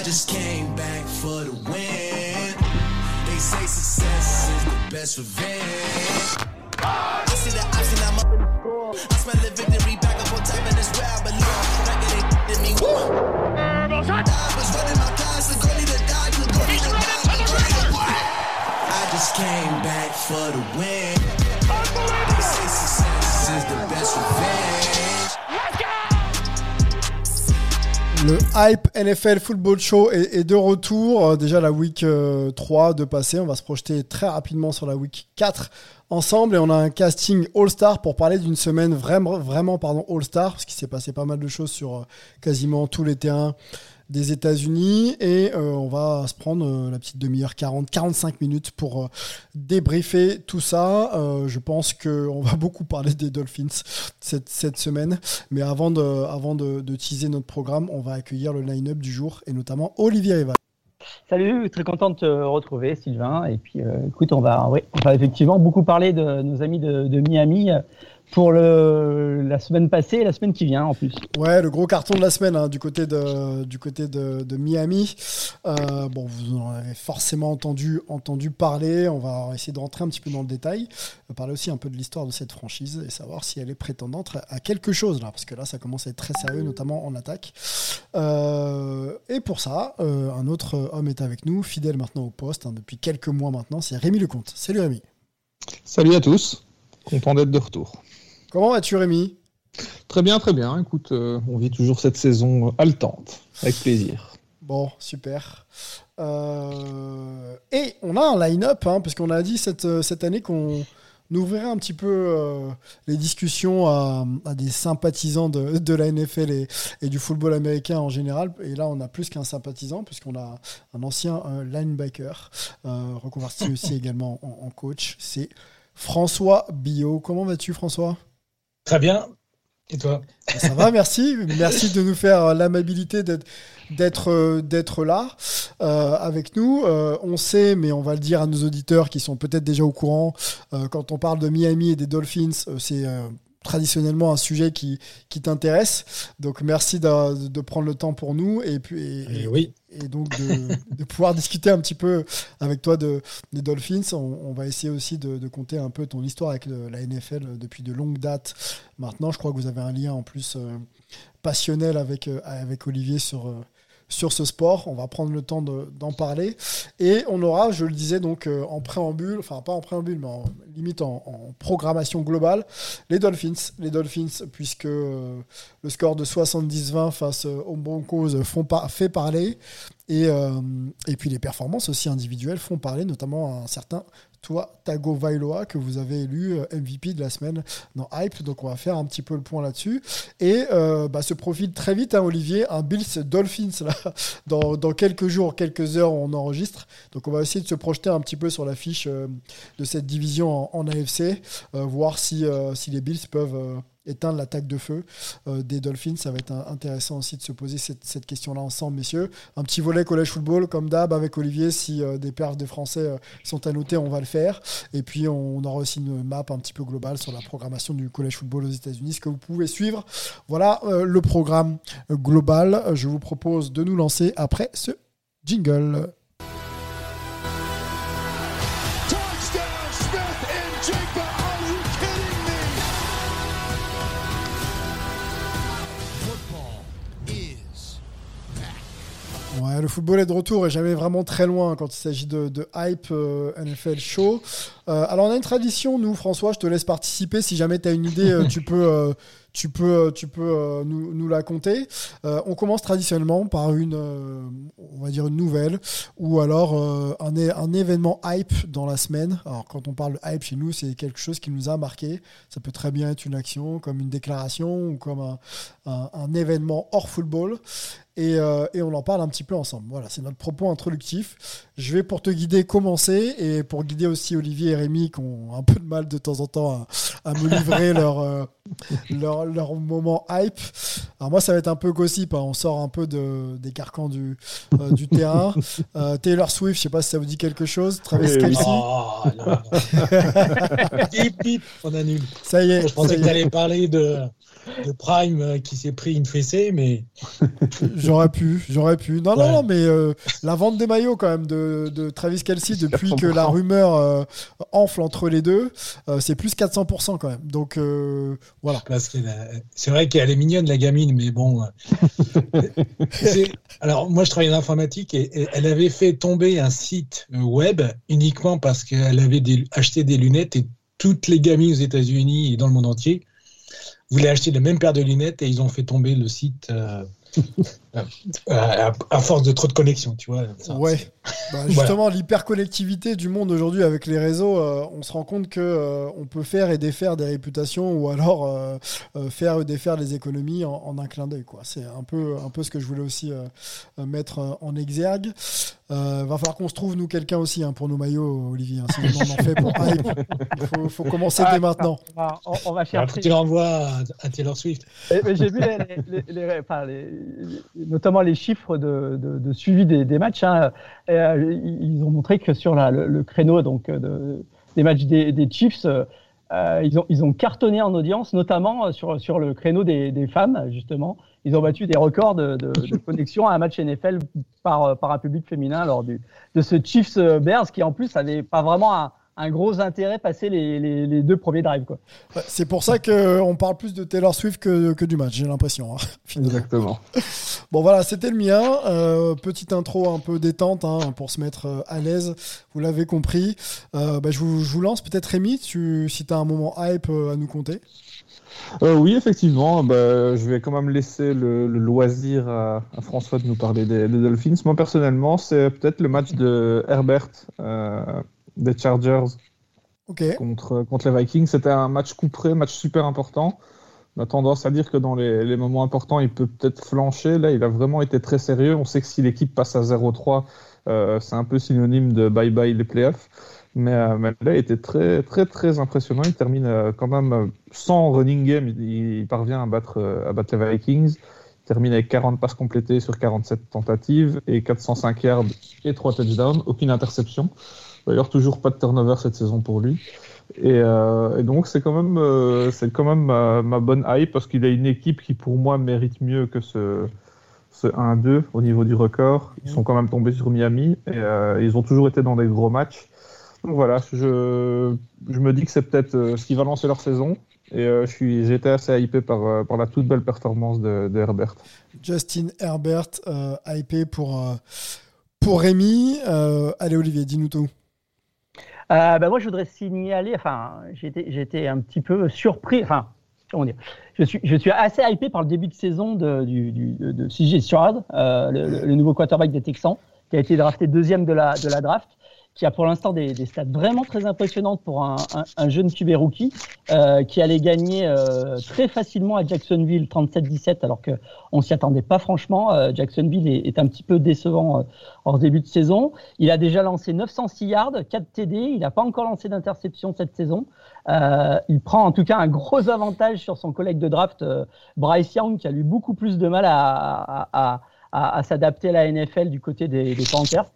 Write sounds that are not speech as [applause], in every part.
I just came back for the win. They say success is the best revenge. I see the option, I'm up in the score. I smell the victory back up on top, and it's where I belong. Back it ain't me wrong. I was running my class, the goalie to die, the goalie to die, the goalie to die. I just came back for the win. Le Hype NFL Football Show est, de retour. Euh, Déjà la week euh, 3 de passé. On va se projeter très rapidement sur la week 4 ensemble. Et on a un casting All-Star pour parler d'une semaine vraiment, vraiment All-Star. Parce qu'il s'est passé pas mal de choses sur euh, quasiment tous les terrains des États-Unis. Et euh, on va se prendre euh, la petite demi-heure 40, 45 minutes pour euh, débriefer tout ça. Je pense qu'on [laughs] va beaucoup parler des Dolphins cette, semaine. Mais avant, de, avant de, teaser notre programme, on va accueillir le line-up du jour et notamment Olivier Rival. Salut, très content de te retrouver, Sylvain. Et puis, écoute, on va, effectivement beaucoup parler de nos amis de, Miami pour le, la semaine passée et la semaine qui vient en plus. Ouais, le gros carton de la semaine hein, du côté de, du côté de, de Miami. Euh, bon, vous en avez forcément entendu, entendu parler. On va essayer de rentrer un petit peu dans le détail. On va parler aussi un peu de l'histoire de cette franchise et savoir si elle est prétendante à quelque chose là, parce que là, ça commence à être très sérieux, notamment en attaque. Euh, et pour ça, euh, un autre homme est avec nous, fidèle maintenant au poste hein, depuis quelques mois maintenant. C'est Rémi Lecomte. Salut Rémi. Salut à tous, content d'être de retour. Comment vas-tu Rémi? Très bien, très bien. Écoute, euh, on vit toujours cette saison haletante, avec plaisir. Bon, super. Euh, et on a un line-up, hein, parce qu'on a dit cette, cette année qu'on ouvrirait un petit peu euh, les discussions à, à des sympathisants de, de la NFL et, et du football américain en général. Et là, on a plus qu'un sympathisant, puisqu'on a un ancien euh, linebacker, euh, reconverti aussi [laughs] également en, en coach. C'est François Billot. Comment vas-tu, François? Très bien. Et toi Ça va, merci. Merci de nous faire l'amabilité d'être d'être euh, d'être là euh, avec nous. Euh, on sait, mais on va le dire à nos auditeurs qui sont peut-être déjà au courant, euh, quand on parle de Miami et des Dolphins, euh, c'est euh, traditionnellement un sujet qui, qui t'intéresse. Donc merci de, de prendre le temps pour nous et puis et, Et oui. et donc de, [laughs] de pouvoir discuter un petit peu avec toi de, des Dolphins. On, on va essayer aussi de, de compter un peu ton histoire avec le- la NFL depuis de longues dates. Maintenant, je crois que vous avez un lien en plus euh, passionnel avec, euh, avec Olivier sur, euh, sur ce sport. On va prendre le temps de- d'en parler. Et on aura, je le disais donc euh, en préambule, enfin pas en préambule, mais en, limite en, programmation globale, les Dolphins. Les Dolphins, puisque euh, le score de 70-20 face aux Broncos font fait parler. Et, euh, et puis les performances aussi individuelles font parler, notamment un certain toi, Tago Vailoa, que vous avez élu euh, MVP de la semaine dans Hype. Donc on va faire un petit peu le point là-dessus. Et euh, bah, se profile très vite, hein, Olivier, un Bills Dolphins là, [laughs] dans, quelques jours, quelques heures, on enregistre. Donc on va essayer de se projeter un petit peu sur la fiche euh, de cette division en, AFC, euh, voir si, si les Bills peuvent éteindre l'attaque de feu euh, des Dolphins. Ça va être intéressant aussi de se poser cette, question-là ensemble, messieurs. Un petit volet collège football, comme d'hab, avec Olivier. Si euh, des perfs des Français euh, sont à noter, on va le faire. Et puis, on aura aussi une map un petit peu globale sur la programmation du collège football aux États-Unis, ce que vous pouvez suivre. Voilà le programme global. Je vous propose de nous lancer après ce jingle. Ouais, le football est de retour et jamais vraiment très loin quand il s'agit de, hype euh, NFL show. Euh, alors on a une tradition, nous François, je te laisse participer. Si jamais tu as une idée, euh, tu peux, tu peux, tu peux nous, la compter. Euh, on commence traditionnellement par une, on va dire une nouvelle ou alors un, événement hype dans la semaine. Alors quand on parle de hype chez nous, c'est quelque chose qui nous a marqué. Ça peut très bien être une action, comme une déclaration ou comme un événement hors football et, euh, et on en parle un petit peu ensemble. Voilà, c'est notre propos introductif. Je vais pour te guider commencer et pour guider aussi Olivier et Rémi qui ont un peu de mal de temps en temps à, à me livrer [laughs] leur, euh, leur, leur, moment hype. Alors moi, ça va être un peu gossip. hein. On sort un peu de, des carcans du, euh, du terrain. [laughs] Euh, Taylor Swift, je sais pas si ça vous dit quelque chose. Travis Oui. Kelce, Oh, non, non. Bip, bip, on annule. ça y est. Je pensais que tu allais parler de, de Prime euh, qui s'est pris une fessée, mais [laughs] J'aurais pu, j'aurais pu. Non, non, Ouais. non, mais euh, la vente des maillots quand même de, de Travis Kelsey depuis que 400%. la rumeur euh, enfle entre les deux, euh, c'est plus 400% quand même. Donc euh, voilà. parce que la- c'est vrai qu'elle est mignonne la gamine, mais bon. [laughs] Alors moi je travaille en informatique et, et elle avait fait tomber un site web uniquement parce qu'elle avait des- acheté des lunettes et toutes les gamines aux États-Unis et dans le monde entier voulaient acheter la même paire de lunettes et ils ont fait tomber le site euh, [laughs] à, à force de trop de connexions, tu vois. Ça, Ouais. Bah, [laughs] justement, l'hyperconnectivité du monde aujourd'hui avec les réseaux, euh, on se rend compte que euh, on peut faire et défaire des réputations ou alors euh, euh, faire et défaire les économies en, en un clin d'œil. quoi. C'est un peu, un peu ce que je voulais aussi euh, euh, mettre euh, en exergue. Euh, va falloir qu'on se trouve nous quelqu'un aussi hein, pour nos maillots, Olivier. hein, sinon on en fait pour hype. [laughs] Il faut, faut commencer dès maintenant. On va, on- on va Alors, chercher. tu l'envoies à, à Taylor Swift. Mais J'ai vu les, les- les- les- enfin, les- notamment les chiffres de, de- de suivi des, des matchs. hein. Euh, ils ont montré que sur la- le, le créneau donc, euh, de- des matchs des, des Chiefs, euh, ils, ont, ils ont cartonné en audience, notamment euh, sur, sur le créneau des, des femmes, justement. Ils ont battu des records de, de- de [laughs] connexion à un match NFL par, euh, par un public féminin lors du, de ce Chiefs Bears qui, en plus, avait pas vraiment un, un gros intérêt passé les, les, les deux premiers drives. Quoi. Ouais, C'est pour ça qu'on parle plus de Taylor Swift que, que du match, j'ai l'impression. hein. [laughs] Exactement. Bon voilà, c'était le mien. Euh, petite intro un peu détente hein, pour se mettre euh, à l'aise. Vous l'avez compris. Euh, bah, je, vous, je vous lance. Peut-être Rémi, tu, si tu as un moment hype à nous compter. Euh, oui, effectivement, bah, je vais quand même laisser le, le loisir à, à François de nous parler des, des Dolphins. Moi, personnellement, c'est peut-être le match de Herbert euh, des Chargers Ok. contre, contre les Vikings. C'était un match couperé, match super important. On a tendance à dire que dans les, les moments importants, il peut peut-être flancher. Là, il a vraiment été très sérieux. On sait que si l'équipe passe à 0-3, euh, c'est un peu synonyme de bye-bye les playoffs. Mais, euh, mais là, il était très, très, très impressionnant. Il termine euh, quand même sans running game. Il, il parvient à battre, à battre les Vikings. Il termine avec 40 passes complétées sur 47 tentatives et 405 yards et 3 touchdowns. Aucune interception. D'ailleurs, toujours pas de turnover cette saison pour lui. Et, euh, et donc, c'est quand même, euh, c'est quand même ma, ma bonne hype parce qu'il a une équipe qui, pour moi, mérite mieux que ce, ce 1-2 au niveau du record. Ils sont quand même tombés sur Miami et euh, ils ont toujours été dans des gros matchs. Donc voilà, je, je me dis que c'est peut-être ce qui va lancer leur saison. Et euh, été assez hypé par, par la toute belle performance de, de Herbert. Justin Herbert, euh, hypé pour, pour Rémi. Allez Olivier, dis-nous tout. Euh, ben moi, je voudrais signaler, enfin, j'étais, un petit peu surpris, enfin, comment dire, je suis, je suis assez hypé par le début de saison de, du, du, de, de CJ Stroud, euh, le, le nouveau quarterback des Texans, qui a été drafté deuxième de la, de la draft, qui a pour l'instant des, stats vraiment très impressionnantes pour un, un, un jeune QB rookie, euh, qui allait gagner euh, très facilement à Jacksonville 37-17, alors que on s'y attendait pas franchement. Euh, Jacksonville est, un petit peu décevant en début de saison. Il a déjà lancé 906 yards, 4 TD. Il n'a pas encore lancé d'interception cette saison. Il prend en tout cas un gros avantage sur son collègue de draft, Bryce Young, qui a eu beaucoup plus de mal à s'adapter à la NFL du côté des, des Panthers.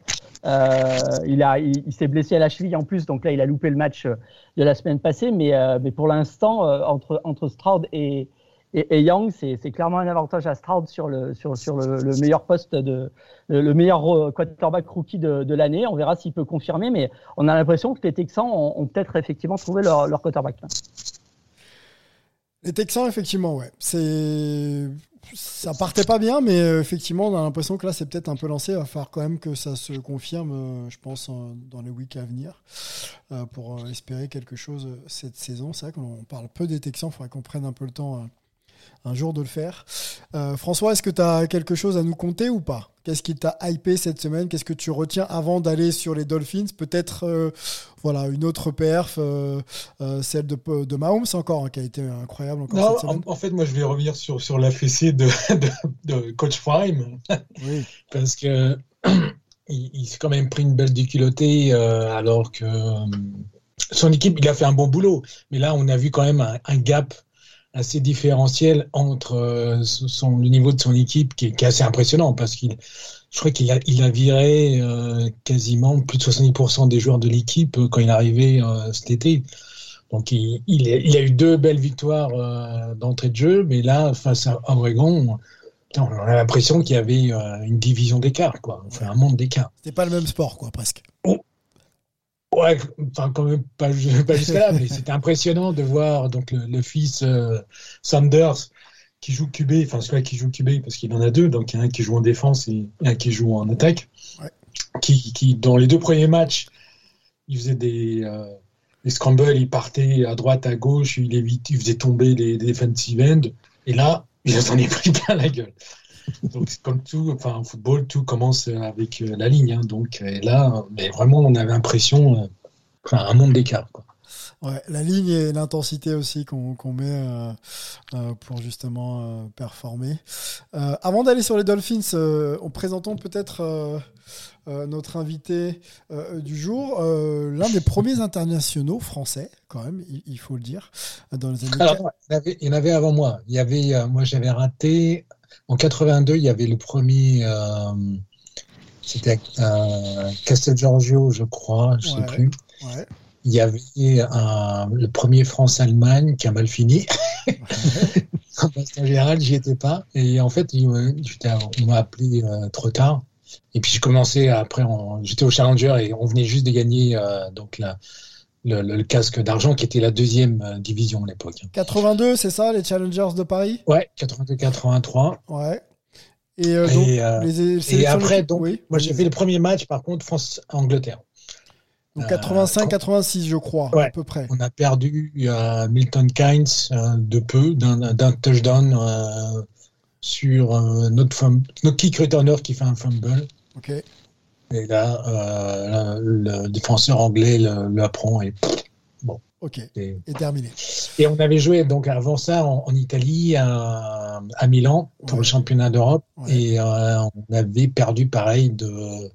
Euh, il il, s'est blessé à la cheville en plus, donc là il a loupé le match euh, de la semaine passée. Mais, euh, mais pour l'instant, entre, entre Stroud et, et, et Young, c'est, clairement un avantage à Stroud sur le, sur, sur le, le meilleur poste de le meilleur quarterback rookie de, de, l'année. On verra s'il peut confirmer, mais on a l'impression que les Texans ont, ont peut-être effectivement trouvé leur, leur quarterback. Les Texans, effectivement, ouais. C'est ça partait pas bien, mais euh, effectivement, on a l'impression que là, c'est peut-être un peu lancé. Il va falloir quand même que ça se confirme, euh, je pense, dans les weeks à venir, euh, pour espérer quelque chose cette saison. C'est vrai qu'on parle peu des Texans, il faudrait qu'on prenne un peu le temps un jour de le faire. Euh, François, est-ce que tu as quelque chose à nous compter ou pas? Qu'est-ce qui t'a hypé cette semaine? Qu'est-ce que tu retiens avant d'aller sur les Dolphins? Peut-être euh, voilà, une autre perf, euh, celle de, de Mahomes encore, hein, qui a été incroyable encore non, cette semaine. En, en, fait, moi, je vais revenir sur, sur la fessée de, [laughs] de, de Coach Prime. Oui. [laughs] Parce que [clears throat] il, il s'est quand même pris une belle déculottée alors que son équipe, il a fait un bon boulot. Mais là, on a vu quand même un, un gap assez différentiel entre euh, son, le niveau de son équipe qui est, qui est assez impressionnant parce qu'il, je crois qu'il a, il a viré euh, quasiment plus de 70% des joueurs de l'équipe euh, quand il est arrivé euh, cet été. Donc il, il, a, il a eu deux belles victoires euh, d'entrée de jeu, mais là, face à Oregon, on a l'impression qu'il y avait une division d'écart, quoi. Enfin, un monde d'écart. C'était pas le même sport, quoi, presque. Ouais, enfin quand même pas, [laughs] pas jusqu'à là, mais [laughs] c'était impressionnant de voir donc le, le fils euh, Sanders qui joue QB, enfin celui qui joue QB parce qu'il en a deux, donc il y en a un qui joue en défense et un qui joue en attaque, Ouais. qui, qui dans les deux premiers matchs, il faisait des, euh, des scrambles, il partait à droite, à gauche, il, évite, il faisait tomber les, les defensive ends, et là, il [laughs] s'en est pris plein la gueule. Donc comme tout, enfin en football, tout commence avec euh, la ligne, hein, donc et là, mais vraiment, on avait l'impression, euh, enfin un monde d'écart. Ouais, la ligne et l'intensité aussi qu'on met euh, euh, pour justement euh, performer. Euh, avant d'aller sur les Dolphins, euh, en présentant peut-être euh, euh, notre invité euh, du jour, euh, l'un des premiers internationaux français, quand même, il, il faut le dire, dans les années. Alors, il y, en avait, il y en avait avant moi. Il y avait, euh, moi, j'avais raté. En 82, il y avait le premier. euh, C'était à Castel Giorgio, je crois, je Ouais. sais plus. Ouais. Il y avait un- le premier France-Allemagne qui a mal fini. [laughs] Qu'en général, j'y étais pas. Et en fait, il on m'a appelé euh, trop tard. Et puis, je commençais après, en- j'étais au Challenger et on venait juste de gagner euh, donc la, le, casque d'argent qui était la deuxième euh, division à l'époque. 82, c'est ça, les Challengers de Paris? Ouais, 82-83. Ouais. Et, euh, donc, Et, euh, les et sélections après, donc, oui. moi j'ai fait le premier match, par contre, France-Angleterre. Donc euh, 85-86, je crois, à peu près. On a perdu euh, Milton Keynes euh, de peu, d'un touchdown euh, sur notre, fum- notre kick returner qui fait un fumble. Ok. Et là, euh, le, le défenseur anglais le, le apprend. Et, Ok. et, Et terminé. et on avait joué donc avant ça en, en Italie, à, à Milan, pour Ouais. le championnat d'Europe. Ouais. Et euh, on avait perdu pareil de,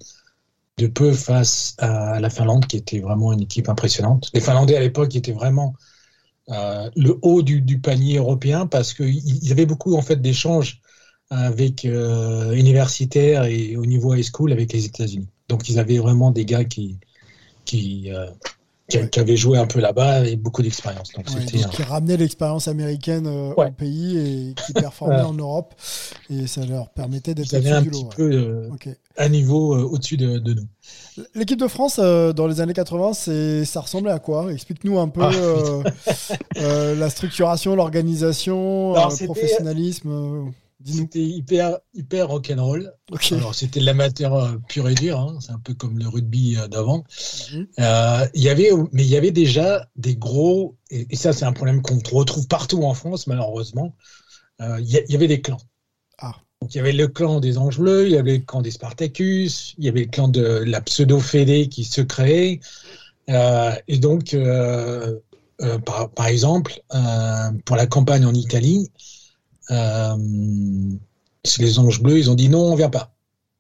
de peu face à la Finlande, qui était vraiment une équipe impressionnante. Les Finlandais à l'époque étaient vraiment euh, le haut du, du panier européen parce qu'ils ils avaient beaucoup en fait d'échanges avec euh, universitaires et au niveau high school avec les États-Unis. Donc ils avaient vraiment des gars qui qui, euh, qui, Ouais. qui avaient joué un peu là-bas et beaucoup d'expérience. Donc Ouais, c'était donc, qui ramenaient l'expérience américaine euh, Ouais. au pays et qui performaient [laughs] en Europe. Et ça leur permettait d'être un du petit lot. peu euh, Ok. un niveau euh, au-dessus de, de nous. L'équipe de France, euh, dans les années 80, c'est, ça ressemblait à quoi? Explique-nous un peu Ah. euh, euh, la structuration, l'organisation, [laughs] euh, le professionnalisme. C'était hyper hyper rock'n'roll. Ok. Alors c'était de l'amateur euh, pur et dur, hein. c'est un peu comme le rugby euh, d'avant. Mhm. Euh, Il y avait, mais il y avait déjà des gros, et, et ça c'est un problème qu'on retrouve partout en France malheureusement. Euh, Il y, avait des clans. Ah. Donc il y avait le clan des Anges Bleus, il y avait le clan des Spartacus, il y avait le clan de la pseudo-fédé qui se créait. Euh, et donc, par, par exemple, pour la campagne en Italie, les Anges Bleus, ils ont dit non, on vient pas.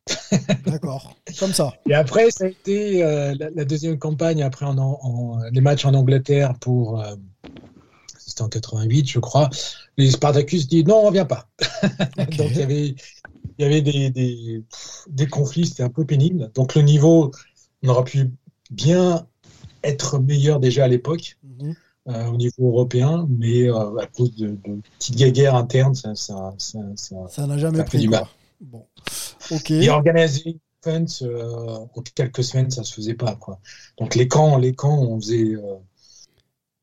[laughs] D'accord. Comme ça. Et après, ça a été euh, la, la deuxième campagne, après en, en- les matchs en Angleterre pour. euh, c'était en 88, je crois. Les Spartacus disent non, on vient pas. [laughs] Donc il y avait, il y avait des, des, des conflits, c'était un peu pénible. Donc le niveau, on aurait pu bien être meilleur déjà à l'époque Mhm. Euh, au niveau européen, mais euh, à cause de, de petites guéguerres internes, ça, ça, ça, ça- Ça n'a jamais pris. du mal. Bon. Ok. et organiser une euh, en quelques semaines, ça se faisait pas. Quoi. Donc les camps, les camps, on faisait euh,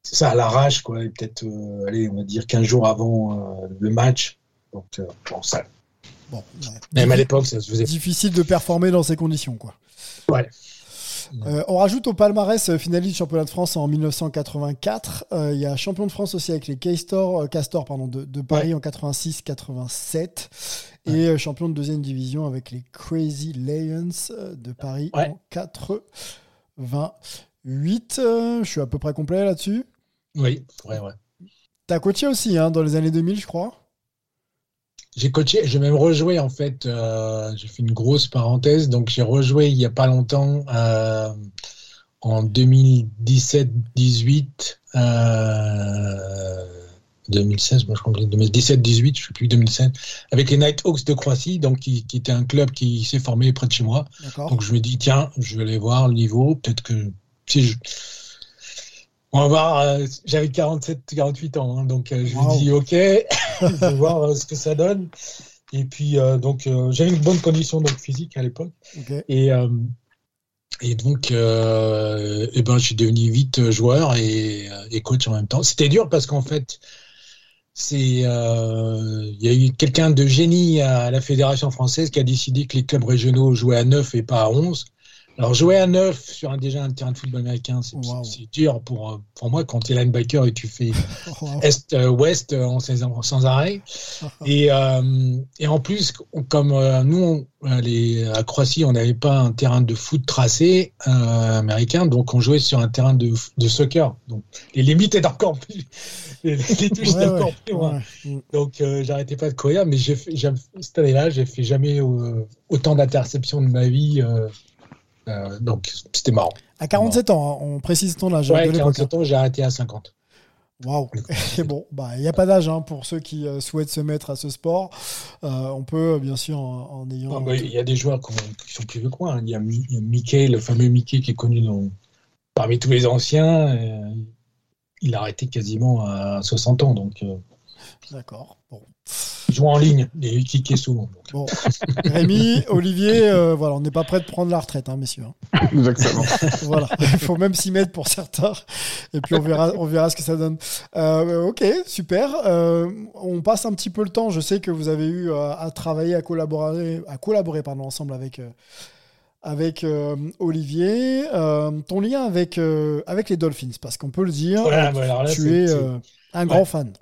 ça à l'arrache, quoi. Et peut-être, allez, on va dire 15 jours avant le match. Donc bon, ça, Bon. ouais. même à l'époque, ça se faisait. Difficile de performer dans ces conditions, quoi. Ouais. Euh, on rajoute au palmarès euh, finaliste du championnat de France en 1984. Euh, Il y a champion de France aussi avec les Castor, Castor pardon, de, de Paris en 86-87 et champion de deuxième division avec les Crazy Lions de Paris Ouais. en 88. Euh, je suis à peu près complet là-dessus. Oui, ouais, ouais. T'as coaché aussi hein, dans les années 2000, je crois. J'ai coaché, j'ai même rejoué en fait. euh, j'ai fait une grosse parenthèse, donc j'ai rejoué il y a pas longtemps euh, en 2017-18 euh, 2016, moi je crois que 2017-18, je sais plus 2016, avec les Nighthawks de Croatie, donc qui, qui était un club qui s'est formé près de chez moi. Donc je me dis tiens, je vais aller voir le niveau, peut-être que si je on va voir, euh, j'avais 47, 48 ans, hein, donc euh, je Wow. me dis ok, [laughs] je vais voir euh, ce que ça donne. Et puis donc j'avais une bonne condition donc physique à l'époque. Et, et donc, eh ben, je suis devenu vite joueur et, et coach en même temps. C'était dur parce qu'en fait, c'est, il y a eu quelqu'un de génie à la fédération française qui a décidé que les clubs régionaux jouaient à 9 et pas à 11. Alors, jouer à 9 sur un, déjà un terrain de football américain, c'est Wow. dur pour, euh, pour moi quand tu es linebacker et tu fais [laughs] Wow. est-ouest euh, en sans, sans arrêt. [laughs] Et, euh, et en plus, comme euh, nous, on- euh, les, à Croatie, on n'avait pas un terrain de foot tracé euh, américain, donc on jouait sur un terrain de, de soccer. Donc les limites étaient encore plus, les, les touches Ouais, encore ouais, plus loin. ouais. Mm. Donc euh, j'arrêtais pas de courir, mais j'ai cette année-là, j'ai fait jamais euh, autant d'interceptions de ma vie. Euh, donc c'était marrant. À 47 ans, hein, on précise ton âge Ouais, de l'époque. 47 ans, j'ai arrêté à 50. Waouh. [laughs] Et bon, bah il n'y a pas d'âge hein, pour ceux qui euh, souhaitent se mettre à ce sport. Euh, on peut bien sûr en, en ayant. Ah, bah, Il y a des joueurs qui, ont- qui sont plus vieux que moi. hein. Il y a Mickey, le fameux Mickey qui est connu dans- parmi tous les anciens. il a arrêté quasiment à 60 ans. Donc, D'accord. Bon. Joue en ligne et il kickait souvent. donc. Bon. Rémi, Olivier, euh, voilà, on n'est pas prêt de prendre la retraite, hein, messieurs. hein. Exactement. [laughs] voilà, il faut même s'y mettre pour certains. Et puis on verra, on verra ce que ça donne. Euh, ok, super. Euh, on passe un petit peu le temps. Je sais que vous avez eu à travailler, à collaborer, à collaborer pardon, ensemble avec, euh, avec euh, Olivier. Euh, ton lien avec, euh, avec les Dolphins, parce qu'on peut le dire, Voilà, bah, là, tu es euh, un grand fan.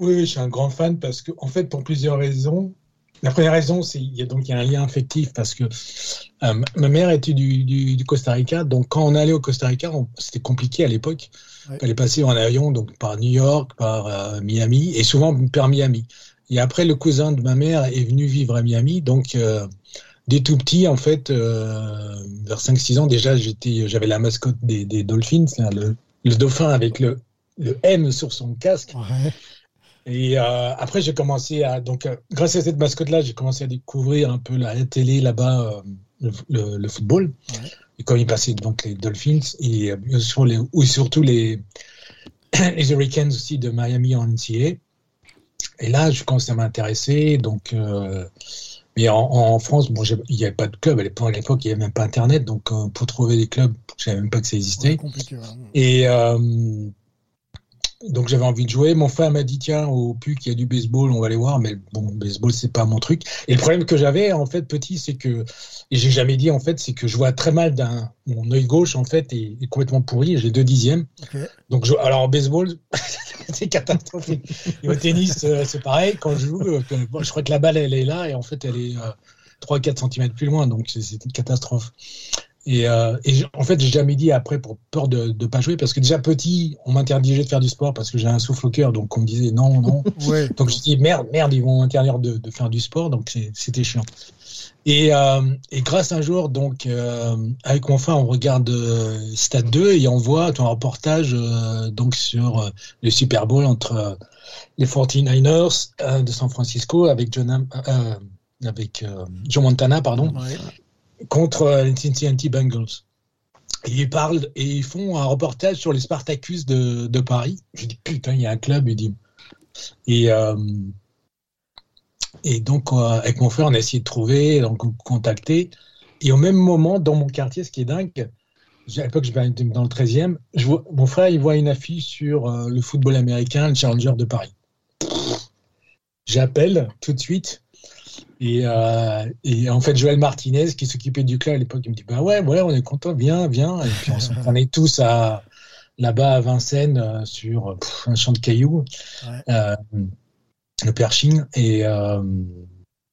Oui, oui, je suis un grand fan parce que, en fait, pour plusieurs raisons. La première raison, c'est il y a donc il y a un lien affectif parce que euh, ma mère était du, du, du Costa Rica, donc quand on allait au Costa Rica, on- c'était compliqué à l'époque. Ouais. Il fallait passer en avion, donc par New York, par euh, Miami, et souvent par Miami. Et après, le cousin de ma mère est venu vivre à Miami, donc euh, dès tout petit, en fait, vers 5-6 ans déjà, j'étais, j'avais la mascotte des, des Dolphins, là, le, le dauphin avec le, le M sur son casque. Ouais. Et euh, après, j'ai commencé à. Donc, euh, grâce à cette mascotte-là, j'ai commencé à découvrir un peu la télé là-bas, euh, le, football. Ouais. Et quand il passait donc les Dolphins, et les, ou surtout les, [clears throat] les Hurricanes aussi de Miami en NCAA. Et là, je commençais à m'intéresser. Donc, mais en, en France, bon, il n'y avait pas de club à l'époque. Il n'y avait même pas Internet. Donc, pour trouver des clubs, je savais même pas que ça existait. Ouais, compliqué. Et donc j'avais envie de jouer. Mon frère m'a dit tiens au PUC il y a du baseball, on va aller voir. Mais bon, baseball c'est pas mon truc. Et le problème que j'avais en fait petit, c'est que et j'ai jamais dit en fait, c'est que je vois très mal d'un mon œil gauche en fait est, est complètement pourri. J'ai deux dixièmes. Donc je, alors en baseball [laughs] c'est catastrophique. Et au tennis euh, c'est pareil. Quand je joue, euh, bon, je crois que la balle elle est là et en fait elle est euh, 3-4 cm plus loin. Donc c'est une catastrophe. Et, euh, et en fait, j'ai jamais dit après pour peur de ne pas jouer parce que déjà petit, on m'interdisait de faire du sport parce que j'ai un souffle au cœur, donc on me disait non, non. [laughs] Ouais. Donc je dis merde, merde, ils vont m'interdire de, de faire du sport, donc c'était chiant. Et, euh, et grâce un jour, donc euh, avec mon frère, on regarde Stade 2 et on voit un reportage donc sur le Super Bowl entre les 49ers euh, de San Francisco avec John, avec Joe Montana, pardon Ouais. Contre les Cincinnati Bengals. Et ils parlent et ils font un reportage sur les Spartacus de, Paris. Je dis putain, il y a un club, euh, et donc, euh, avec mon frère, on a essayé de trouver, donc contacter. Et au même moment, dans mon quartier, ce qui est dingue, à l'époque, je j'étais dans le 13e, je vois, mon frère, il voit une affiche sur euh, le football américain, le Challenger de Paris. J'appelle tout de suite. Et, euh, et en fait, Joël Martinez, qui s'occupait du club à l'époque, il me dit Bah ouais, ouais, on est content, viens, viens. Et puis on s'entraînait tous à, là-bas à Vincennes euh, sur pff, un champ de cailloux, Ouais. euh, le Pershing. Et,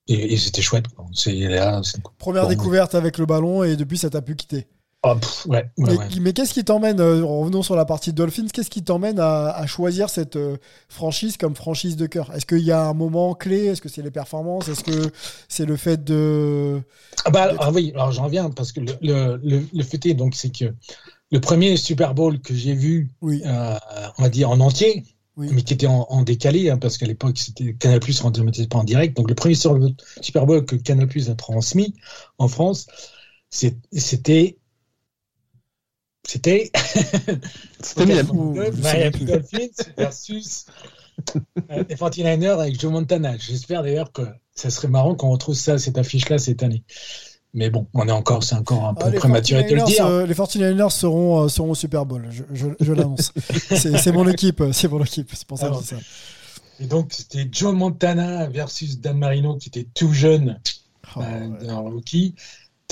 et, et c'était chouette. quoi. Là. Première découverte avec le ballon et depuis ça t'a pu quitter. Oh, pff, ouais, ouais, Mais, ouais. mais qu'est-ce qui t'emmène, euh, revenons sur la partie Dolphins, qu'est-ce qui t'emmène à, à choisir cette euh, franchise comme franchise de cœur? Est-ce qu'il y a un moment clé? Est-ce que c'est les performances? Est-ce que c'est le fait de... Ah bah ah oui, alors j'en reviens parce que le, le, le, le fait est donc c'est que le premier Super Bowl que j'ai vu, Oui, euh, on va dire en entier, Oui. mais qui était en, en décalé, hein, parce qu'à l'époque, c'était Canal Plus retransmettait pas en direct. Donc, le premier Super Bowl que Canal Plus a transmis en France, c'était. C'était. C'était Miami. Miami Dolphins versus les 49ers avec Joe Montana. J'espère d'ailleurs que ça serait marrant qu'on retrouve ça, cette affiche-là, cette année. Mais bon, on est encore, c'est encore un peu Ah, prématuré de le 49ers, dire. euh, les 49ers seront, euh, seront au Super Bowl, je, je- je l'annonce. [laughs] c'est mon équipe, euh, c'est mon équipe, c'est pour ça que je dis ça. Et donc, c'était Joe Montana versus Dan Marino, qui était tout jeune Oh, euh, ouais. dans le rookie. Tu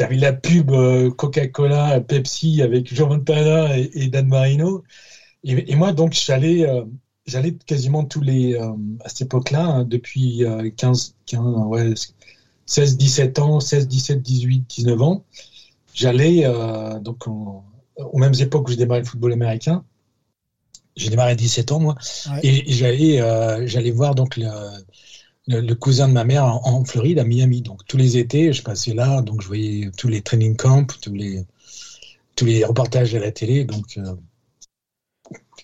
avais la pub euh, Coca-Cola, Pepsi avec Joe Montana et, et Dan Marino. Et, et moi, donc, j'allais euh, j'allais quasiment tous les. euh, à cette époque-là, hein, depuis euh, 15, 15, ouais, 16, 17 ans, 16, 17, 18, 19 ans, j'allais euh, donc en- aux mêmes époques où j'ai démarré le football américain. J'ai démarré à 17 ans, moi. Ouais. Et, et j'allais j'allais voir donc le, le, le cousin de ma mère en, en Floride, à Miami. Donc tous les étés, je passais là, donc je voyais tous les training camps, tous les, tous les reportages à la télé. Donc euh,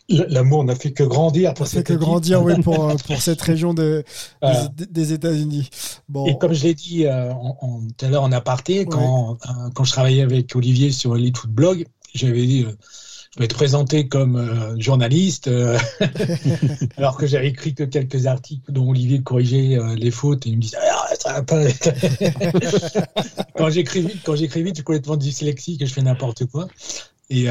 l'amour n'a fait que grandir pour cette que grandir oui, pour, euh, pour [laughs] cette région de- Voilà. des, des États-Unis. Bon, Et comme je l'ai dit euh, en- en- tout à l'heure en aparté, quand, euh, quand je travaillais avec Olivier sur Elite Foot Blog, j'avais dit euh, je vais te présenter comme euh, journaliste, euh, [laughs] alors que j'avais écrit que quelques articles dont Olivier corrigeait euh, les fautes et il me disait Ah, ça va pas. [laughs] quand j'écris vite, quand j'écris vite, je suis complètement dyslexique et je fais n'importe quoi. Et,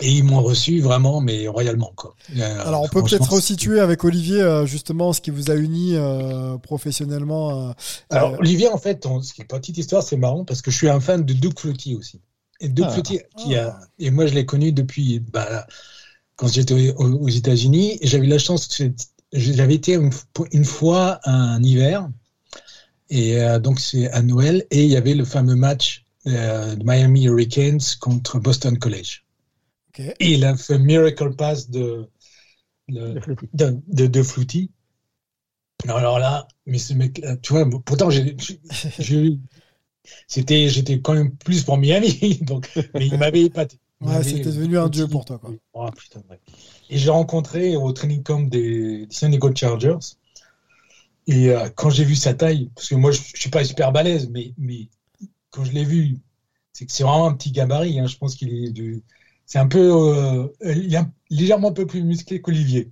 et ils m'ont reçu vraiment, mais royalement. Quoi. Euh, alors on peut peut-être resituer avec Olivier euh, justement ce qui vous a uni euh, professionnellement. Alors, Olivier, en fait, on, c'est une petite histoire, c'est marrant parce que je suis un fan de Doug Flutie aussi. Et Doug Ah. Flutie, qui a, et moi, je l'ai connu depuis, bah, quand j'étais aux, aux États-Unis, et j'avais eu la chance, j'avais été une, une fois un hiver, et euh, donc c'est à Noël, et il y avait le fameux match euh, de Miami Hurricanes contre Boston College. ok. Et il a fait Miracle Pass de, de, de, de, de Flutie. Alors là, mais ce mec, tu vois, pourtant, j'ai, j'ai- c'était, j'étais quand même plus pour Miami, [laughs] donc, mais il m'avait épaté. Il Ouais, c'était devenu un dieu pour toi, quoi. Oh, putain, ouais. Et je l'ai rencontré au training camp des, des San Diego Chargers. Et euh, quand j'ai vu sa taille, parce que moi, je, je suis pas super balèze, mais, mais quand je l'ai vu, c'est que c'est vraiment un petit gabarit. hein. Je pense qu'il est de, c'est un peu, euh, il est légèrement un peu plus musclé qu'Olivier.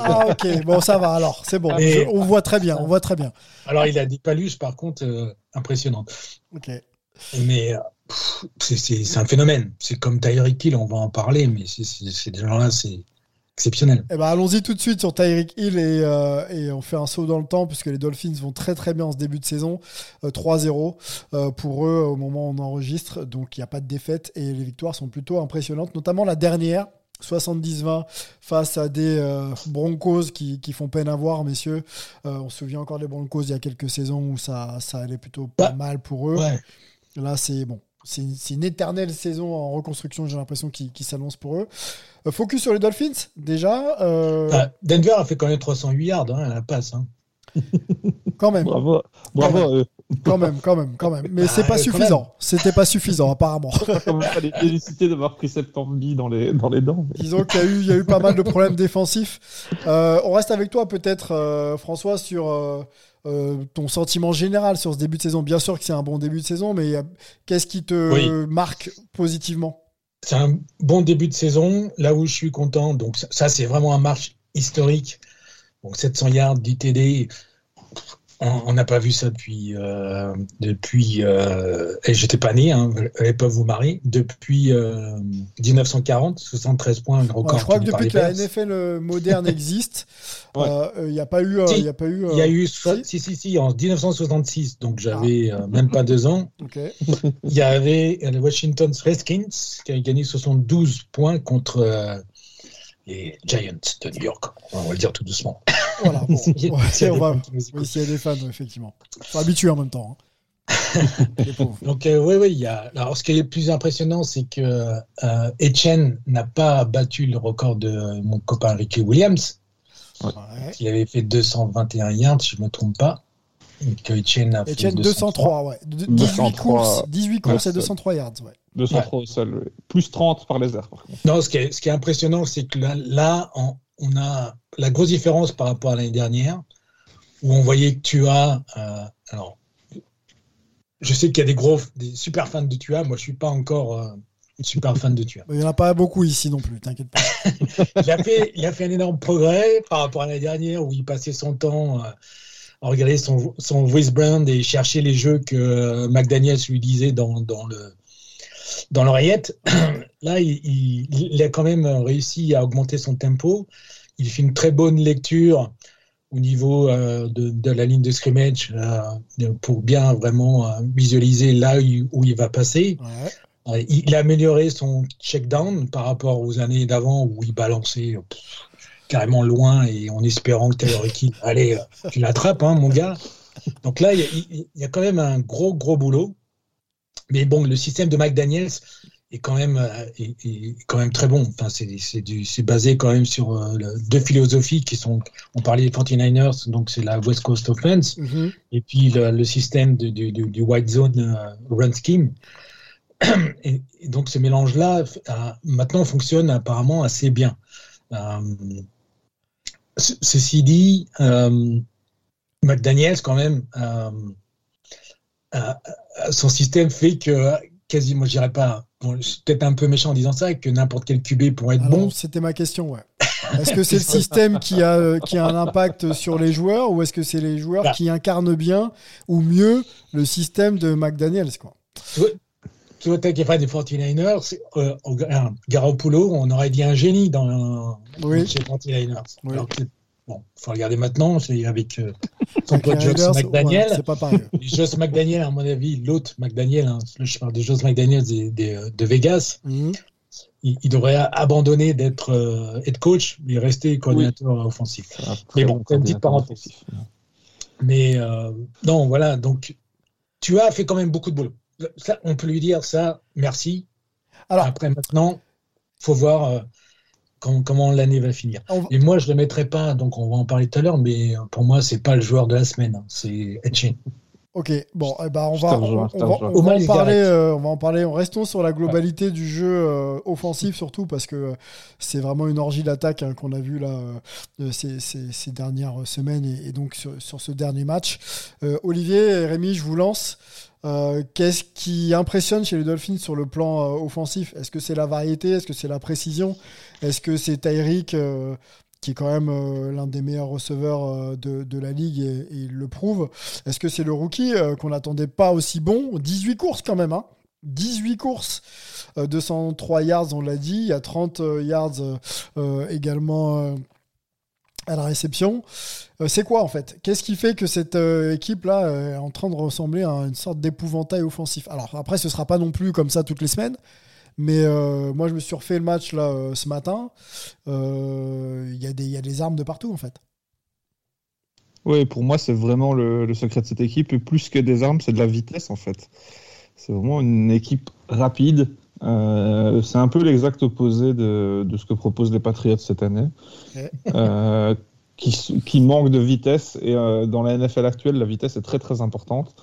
Ah ok, bon ça va alors, c'est bon. Mais- Je- on voit très bien, on voit très bien. alors, il a des paluches, par contre, euh, impressionnantes. Ok. Mais euh, pff, c'est- c'est c'est un phénomène. C'est comme Tyreek Hill, on va en parler, mais c'est- des gens-là, c'est exceptionnel. Eh ben, allons-y tout de suite sur Tyreek Hill et, euh, et on fait un saut dans le temps puisque les Dolphins vont très très bien en ce début de saison. Euh, 3-0 euh, pour eux au moment où on enregistre. Donc il n'y a pas de défaite et les victoires sont plutôt impressionnantes, notamment la dernière. 70-20 face à des euh, Broncos qui, qui font peine à voir, messieurs. Euh, on se souvient encore des Broncos il y a quelques saisons où ça, ça allait plutôt pas Bah, mal pour eux. Ouais. Là, c'est bon. C'est une, c'est une éternelle saison en reconstruction, j'ai l'impression, qui, qui s'annonce pour eux. Euh, focus sur les Dolphins, déjà. euh, Ah, Denver a fait quand même 308 yards hein, à la passe. hein. Quand même, Bravo, bravo à eux. Quand même, quand même, quand même. Mais c'est pas quand suffisant. C'était pas suffisant, apparemment. Pas les féliciter d'avoir pris Septembre dans les, dans les dents. mais- Disons qu'il y, a eu- il y a eu pas mal de problèmes défensifs. Euh, on reste avec toi, peut-être, euh, François, sur euh, euh, ton sentiment général sur ce début de saison. Bien sûr que c'est un bon début de saison, mais qu'est-ce qui te Oui. marque positivement? C'est un bon début de saison. Là où je suis content, donc ça, ça, c'est vraiment un match historique. Donc 700 yards, 10 TD. On n'a pas vu ça depuis euh, depuis euh, et j'étais pas né, hein, elles peuvent vous marier depuis euh, 1940, 73 points, le record. Ouais, Je crois que depuis que la. NFL moderne [laughs] existe, Ouais. euh, il n'y a pas eu. euh, Si. il y a pas eu, euh, Il y a eu si si si si en 1966, donc Ah. j'avais euh, même pas deux ans. Il y avait les Washington Redskins qui avaient gagné 72 points contre euh, les Giants de New York. On va le dire tout doucement. Voilà. Bon. [laughs] Ouais, s'il y a on des va-. Oui, s'il y a des fans, effectivement. Faut habituer en même temps. hein. [laughs] Donc euh, oui, oui, il y a. Alors ce qui est le plus impressionnant, c'est que euh, Etienne n'a pas battu le record de mon copain Ricky Williams, Ouais. qui avait fait 221 yards, si je ne me trompe pas. Et que Etienne a Etienne fait 203, ouais. De- 18 203, courses, 18 courses ouais, et 203 yards. Ouais. 203 au sol. ouais. Plus 30 par les airs, par contre. Non, ce qui est, ce qui est impressionnant, c'est que là, là en, on a la grosse différence par rapport à l'année dernière, où on voyait que tu as. euh, alors, je sais qu'il y a des gros, des super fans de Tua. Moi, je suis pas encore euh, super fan de Tua. Il n'y en a pas beaucoup ici non plus, t'inquiète pas. [laughs] il, a fait, il a fait un énorme progrès par rapport à l'année dernière où il passait son temps euh, à regarder son, son voice brand et chercher les jeux que McDaniels lui disait dans, dans le dans l'oreillette. [clears throat] Là, il, il- il a quand même réussi à augmenter son tempo. Il fait une très bonne lecture au niveau euh, de, de la ligne de scrimmage euh, pour bien vraiment euh, visualiser là où, où il va passer. Ouais. Il a amélioré son check down par rapport aux années d'avant où il balançait pff, carrément loin et en espérant que Taylor allez, tu l'attrapes, hein, mon gars. Donc là, il y, a, il- il y a quand même un gros, gros boulot. Mais bon, le système de McDaniels est quand même, euh, est, est quand même très bon. Enfin, c'est, basé quand même sur euh, deux philosophies qui sont, on parlait des 49ers, donc c'est la West Coast Offense, Mhm. et puis le, le système du, du, du White Zone euh, Run Scheme. [clears throat] Et, et donc ce mélange-là, maintenant, fonctionne apparemment assez bien. Euh, ce- ceci dit, McDaniels, quand même, son système fait que quasiment, je dirais pas, bon, je suis peut-être un peu méchant en disant ça, que n'importe quel QB pourrait être Alors, bon. C'était ma question, ouais. Est-ce que c'est le système qui a, euh, qui a un impact sur les joueurs ou est-ce que c'est les joueurs Bah. qui incarnent bien ou mieux le système de McDaniels quoi? Tu vois, qui est fan des 49ers, c'est, euh, un Garoppolo, on aurait dit un génie dans, Oui. chez 49ers. Oui. Alors que, bon, faut regarder maintenant, c'est avec euh, son Avec pote Raiders, McDaniel. ouais, c'est pas pareil. Et Josh McDaniel, à mon avis, l'autre McDaniel, hein, je parle de Josh McDaniel des- des- de Vegas, Mhm. il, il devrait abandonner d'être euh, head coach et rester coordinateur offensif. Mais bon, c'est une petite parenthèse. offensif. Mais euh, non, voilà, donc tu as fait quand même beaucoup de boulot. Ça, on peut lui dire ça, merci. Alors, Après, maintenant, faut voir com- comment l'année va finir. va- Et moi, je ne le mettrai pas, donc on va en parler tout à l'heure, mais pour moi, c'est pas le joueur de la semaine, hein, c'est Etchen. Ok, bon, eh ben, on va, on, on on en parler. euh, on va en parler. Restons sur la globalité du jeu euh, offensif surtout parce que euh, c'est vraiment une orgie d'attaque hein, qu'on a vu là euh, ces, ces- ces dernières semaines et, et donc sur, sur ce dernier match. Euh, Olivier et Rémi, je vous lance. Euh, Qu'est-ce qui impressionne chez les Dolphins sur le plan euh, offensif? Est-ce que c'est la variété? Est-ce que c'est la précision? Est-ce que c'est Tyreek euh, qui est quand même euh, l'un des meilleurs receveurs euh, de, de la ligue et, il le prouve Est-ce que c'est le rookie euh, qu'on n'attendait pas aussi bon? 18 courses quand même, hein 18 courses, euh, 203 yards, on l'a dit. Il y a 30 euh, yards également à la réception. C'est quoi en fait? Qu'est-ce qui fait que cette équipe-là est en train de ressembler à une sorte d'épouvantail offensif? Alors après, ce sera pas non plus comme ça toutes les semaines. Mais euh, moi, je me suis refait le match là euh, ce matin. Euh, Il y, a des- il y a des armes de partout en fait. Oui, pour moi, c'est vraiment le, le secret de cette équipe. Et plus que des armes, c'est de la vitesse, en fait. C'est vraiment une équipe rapide. C'est un peu l'exact opposé de, de ce que proposent les Patriots cette année, qui, qui manque de vitesse. Et dans la NFL actuelle, la vitesse est très très importante.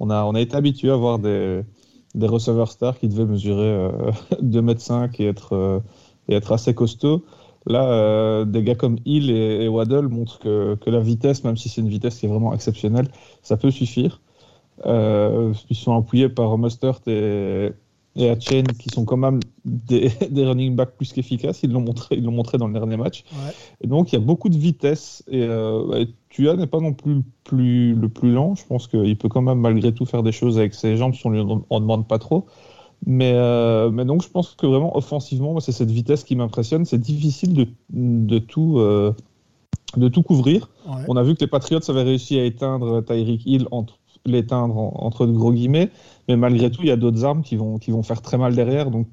On a, on a été habitué à voir des, des receveurs stars qui devaient mesurer euh, [laughs] 2m5 et être, euh, et être assez costauds. Là, euh, des gars comme Hill et, et Waddle montrent que, que la vitesse, même si c'est une vitesse qui est vraiment exceptionnelle, ça peut suffire. Euh, ils sont appuyés par Mustard et, et Hatchen, qui sont quand même des, [laughs] des running backs plus qu'efficaces. Ils l'ont montré, ils l'ont montré dans le dernier match. Ouais. Et donc, il y a beaucoup de vitesse. Et, euh, et Tua n'est pas non plus le plus, le plus lent. Je pense qu'il peut quand même, malgré tout, faire des choses avec ses jambes si on lui en en demande pas trop. Mais, euh, mais donc, je pense que vraiment, offensivement, c'est cette vitesse qui m'impressionne. C'est difficile de, de, tout, euh, de tout couvrir. Ouais. On a vu que les Patriots avaient réussi à éteindre Tyreek Hill, entre, l'éteindre en- entre de gros guillemets. Mais malgré tout, il y a d'autres armes qui vont, faire très mal derrière. Donc,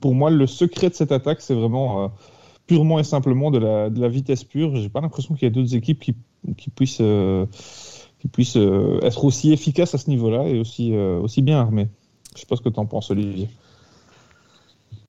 pour moi, le secret de cette attaque, c'est vraiment euh, purement et simplement de la, vitesse pure. J'ai pas l'impression qu'il y ait d'autres équipes qui, puissent, euh, euh, être aussi efficaces à ce niveau-là et aussi, aussi bien armées. Je sais pas ce que tu en penses, Olivier.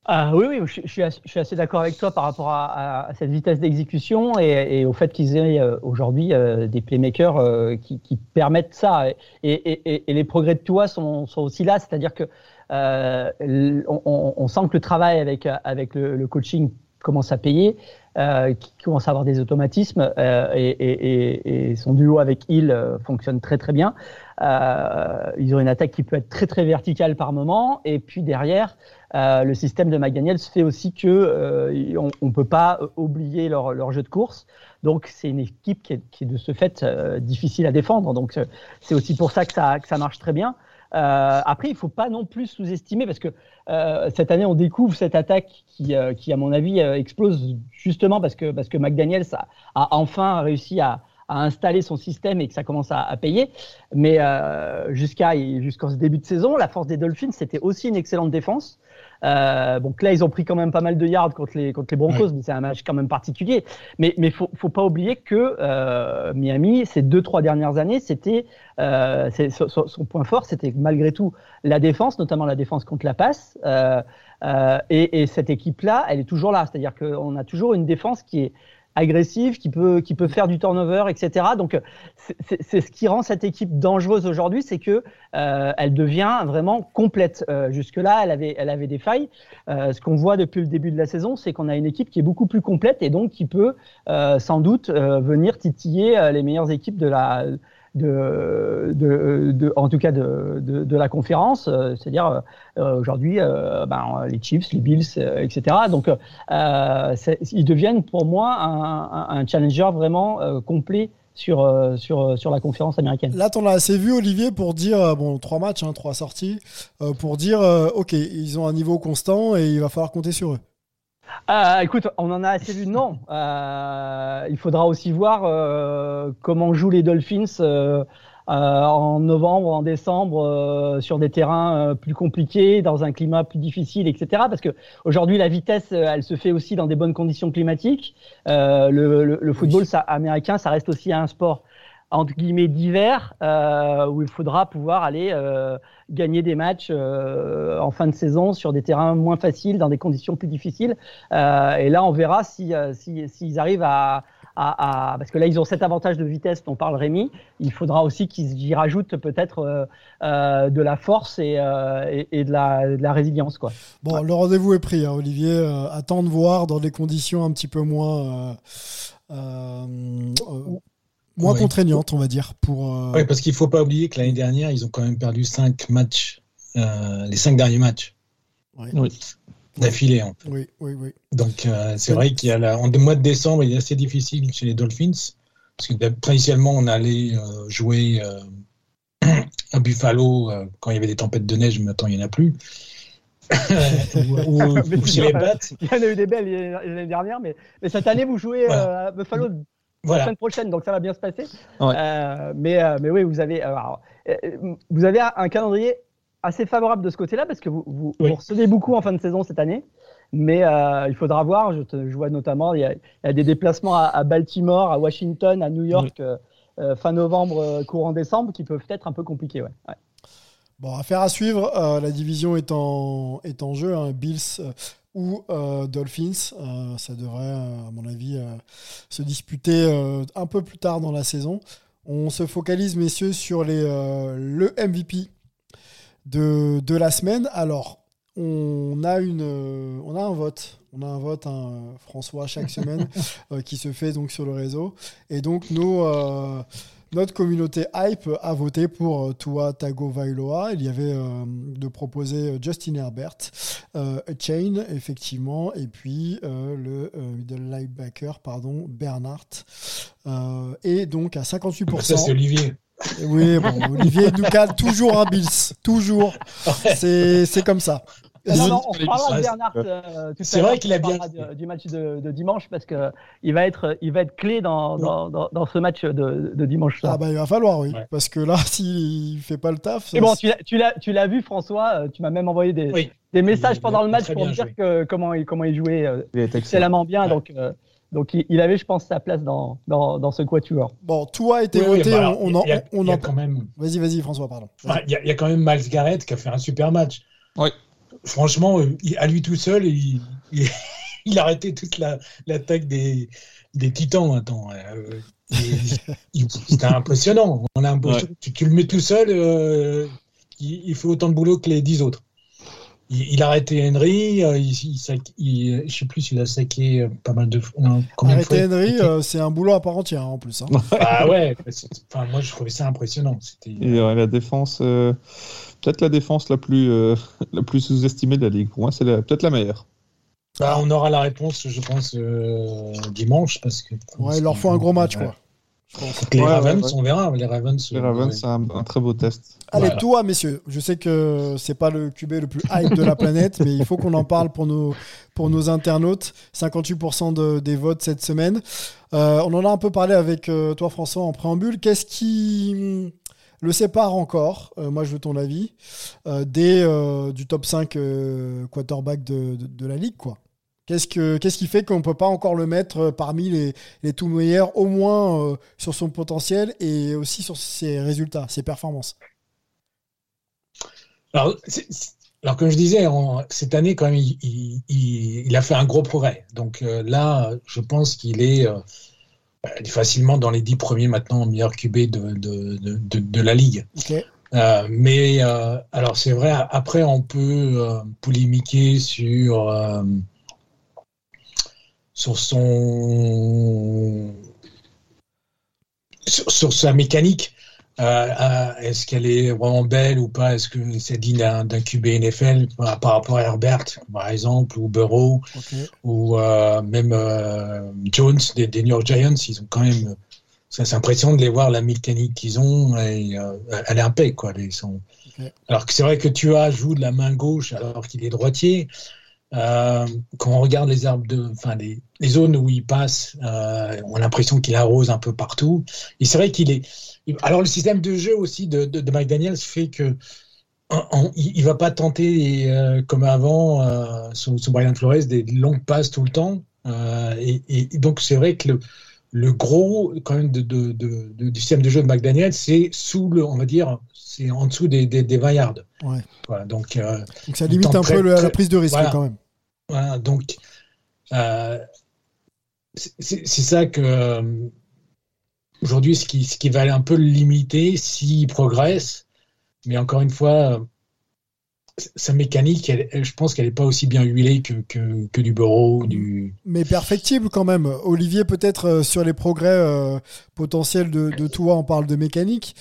Ah, oui, oui, je, suis assez, d'accord avec toi par rapport à, cette vitesse d'exécution et, au fait qu'ils aient euh, aujourd'hui euh, des playmakers euh, qui, permettent ça. Et, les progrès de toi sont, aussi là, c'est-à-dire que on, sent que le travail avec, le, coaching commence à payer, euh, commence à avoir des automatismes et, son duo avec Hill fonctionne très très bien. Ils ont une attaque qui peut être très très verticale par moment et puis derrière euh, le système de McDaniels fait aussi que on, on peut pas oublier leur, leur jeu de course. Donc c'est une équipe qui est, qui est, de ce fait difficile à défendre. Donc c'est aussi pour ça que ça, que ça marche très bien. Euh, après, il faut pas non plus sous-estimer parce que euh, cette année, on découvre cette attaque qui, euh, qui à mon avis, euh, explose justement parce que parce que McDaniels a, a enfin réussi à, à, installer son système et que ça commence à, à payer. Mais euh, jusqu'à jusqu'en ce début de saison, la force des Dolphins, c'était aussi une excellente défense. Euh, donc là, ils ont pris quand même pas mal de yards contre les, contre les Broncos, ouais. mais c'est un match quand même particulier. Mais il faut, faut pas oublier que euh, Miami, ces deux, trois dernières années, c'était euh, son, son, point fort, c'était malgré tout la défense, notamment la défense contre la passe. Euh, euh, et, et, cette équipe-là, elle est toujours là. C'est-à-dire qu'on a toujours une défense qui est agressive, qui peut, qui peut faire du turnover, etc. Donc, c'est ce qui rend cette équipe dangereuse aujourd'hui, c'est que euh, elle devient vraiment complète. Euh, Jusque-là, elle avait, elle avait des failles. Euh, ce qu'on voit depuis le début de la saison, c'est qu'on a une équipe qui est beaucoup plus complète et donc qui peut euh, sans doute euh, venir titiller euh, les meilleures équipes de la de, de, en tout cas de, de, la conférence, euh, c'est-à-dire euh, aujourd'hui euh, ben, les Chiefs, les Bills, etc. Donc ils deviennent pour moi un, un challenger vraiment complet sur, sur, sur la conférence américaine. Là, on as assez vu, Olivier, pour dire, bon, trois matchs, hein, trois sorties, pour dire, OK, ils ont un niveau constant et il va falloir compter sur eux. Euh, écoute, on en a assez vu, non. Euh, il faudra aussi voir euh, comment jouent les Dolphins euh, en novembre, en décembre, sur des terrains plus compliqués, dans un climat plus difficile, etc. Parce que aujourd'hui, la vitesse, elle se fait aussi dans des bonnes conditions climatiques. Le, le, le, football ça, américain, ça reste aussi un sport entre guillemets d'hiver euh, où il faudra pouvoir aller euh, gagner des matchs euh, en fin de saison sur des terrains moins faciles, dans des conditions plus difficiles. Euh, et là, on verra si s'ils si, arrivent à, à, à, parce que là, ils ont cet avantage de vitesse dont parle Rémi. Il faudra aussi qu'ils y rajoutent peut-être euh, de la force et, et, et de, la, de, la, résilience. Quoi. Bon, ouais. le rendez-vous est pris, hein, Olivier. attends de voir dans des conditions un petit peu moins moins ouais, contraignante, on va dire. Pour, euh... Oui, parce qu'il ne faut pas oublier que l'année dernière, ils ont quand même perdu 5 matchs, euh, les 5 derniers matchs. Ouais. Oui. D'affilée, en fait. Oui, oui, oui. Donc, euh, c'est vrai qu'il y a la... en mois de décembre, il est assez difficile chez les Dolphins, parce que principalement, on allait euh, jouer [clears throat] à Buffalo quand il y avait des tempêtes de neige, mais maintenant, il n'y en a plus. [laughs] ou, ou, ou chez les Bats. Il y en a eu des belles l'année dernière, mais, mais, cette année, vous jouez voilà. à Buffalo voilà. la semaine prochaine, donc ça va bien se passer. Ouais. Euh, mais, euh, mais oui, vous avez, alors, euh, vous avez un calendrier assez favorable de ce côté-là parce que vous, vous, oui. vous, recevez beaucoup en fin de saison cette année. Mais euh, il faudra voir. Je, te, je vois notamment, il y, a, il y, a, des déplacements à, à, Baltimore, à Washington, à New York, oui. fin novembre, courant décembre, qui peuvent être un peu compliqués. Ouais. ouais. Bon, affaire à suivre. Euh, la division est en, est en jeu. Hein. Bills ou euh, Dolphins. Euh, ça devrait, à mon avis, euh, se disputer un peu plus tard dans la saison. On se focalise, messieurs, sur les, le MVP de, de la semaine. Alors, on a, une, on a un vote. On a un vote, hein, François, chaque semaine, [laughs] qui se fait donc sur le réseau. Et donc, nos notre communauté hype a voté pour euh, Tua Tagovailoa. Il y avait euh, de proposer Justin Herbert, euh, Chain effectivement, et puis euh, le middle linebacker pardon Bernard. et donc à 58%. Ça c'est Olivier. Oui, bon, Olivier nous cale toujours un Bills, toujours. [laughs] C'est c'est comme ça. Non, non, on parlera de Bernard euh, C'est vrai qu'il a bien du, du match de, de, dimanche parce que il va être, il va être clé dans, dans, dans, dans ce match de, de dimanche. Ah bah il va falloir oui, ouais. parce que là [laughs] s'il fait pas le taf. Et bon, tu l'as, vu François, tu m'as même envoyé des, oui. des messages pendant le match pour dire que comment il comment il jouait il excellemment bien, ouais. donc. Euh, donc il avait, je pense, sa place dans, dans, dans ce quatuor. Bon, tout a été oui, voté. Oui, bah, on, on, a quand même. Vas-y, vas-y, François, pardon. Il y, y, a quand même Miles Garrett qui a fait un super match. Oui franchement, à lui tout seul, il, il, [laughs] il a arrêté toute l'attaque la, des, des titans. Attends, euh, c'était impressionnant. On a un ouais. tu, tu, le mets tout seul, euh, il, il, fait autant de boulot que les dix autres. Il, il a arrêté Henry. euh, il, il- je sais plus s'il a saqué euh, pas mal de fois. non, de Arrêter fois Henry, euh, c'est un boulot à part entière hein, en plus. hein. [laughs] Ah ouais. c'est- Enfin, moi, je trouvais ça impressionnant. C'était. Et ouais, la défense, euh, peut-être la défense la plus, euh, [laughs] la plus sous-estimée de la ligue. Pour moi, c'est peut-être la meilleure. Bah, on aura la réponse, je pense, euh, dimanche parce que. Ouais, il leur faut un gros match, quoi. Contre Les Ouais, Ravens, ouais, ouais. on verra. Les Ravens. Les Ravens, c'est un, un très beau test. Allez, Voilà. toi, messieurs, je sais que c'est pas le QB le plus hype de la planète, mais il faut qu'on en parle pour nos, pour nos internautes. 58% de- des votes cette semaine. Euh, on en a un peu parlé avec euh, toi, François, en préambule. Qu'est-ce qui hum, le sépare encore Euh, Moi, je veux ton avis. euh, des, euh, du top 5 euh, quarterback de, de- de la ligue, quoi? Qu'est-ce, que, qu'est-ce qui fait qu'on ne peut pas encore le mettre euh, parmi les, les tout meilleurs, au moins euh, sur son potentiel et aussi sur ses résultats, ses performances? Alors, c'est- alors, comme je disais, cette année, quand même, il, il- il- il a fait un gros progrès. Donc euh, là, je pense qu'il est euh, bah, facilement dans les dix premiers maintenant meilleurs QB de, de, de, la ligue. Ok. Euh, mais euh, alors, c'est vrai, après, on peut euh, polémiquer sur, sur son. Sur, sur sa mécanique. Euh, euh, Est-ce qu'elle est vraiment belle ou pas? Est-ce que c'est digne d'un d'un QB NFL par par rapport à Herbert, par exemple, ou Burrow, ou euh, même euh, Jones des, des New York Giants Ils ont quand même. ça, C'est impressionnant de les voir, la mécanique qu'ils ont. Et, euh, elle est impec, quoi. Ils sont... Alors que c'est vrai que tu as joue de la main gauche alors qu'il est droitier. Euh, quand on regarde les arbres de, enfin les, les zones où il passe, euh, on a l'impression qu'il arrose un peu partout. Et c'est vrai qu'il est. Alors le système de jeu aussi de, de, de McDaniels fait que on- il, il va pas tenter euh, comme avant sous, sous Brian Flores des longues passes tout le temps. Et, et donc c'est vrai que le, le gros quand même de, de, du système de jeu de McDaniels, c'est sous le, on va dire, c'est en dessous des, des, des 20 yards. Ouais. Voilà, donc euh, Donc ça limite un très- peu la très- prise de risque voilà. quand même. Voilà, donc euh, c'est ça que euh, aujourd'hui ce qui, va un peu le limiter s'il progresse, mais encore une fois, euh, sa mécanique, je pense qu'elle n'est pas aussi bien huilée que, que, du Burrow, du Mais perfectible quand même. Olivier, peut-être sur les progrès potentiels de, de toi, on parle de mécanique.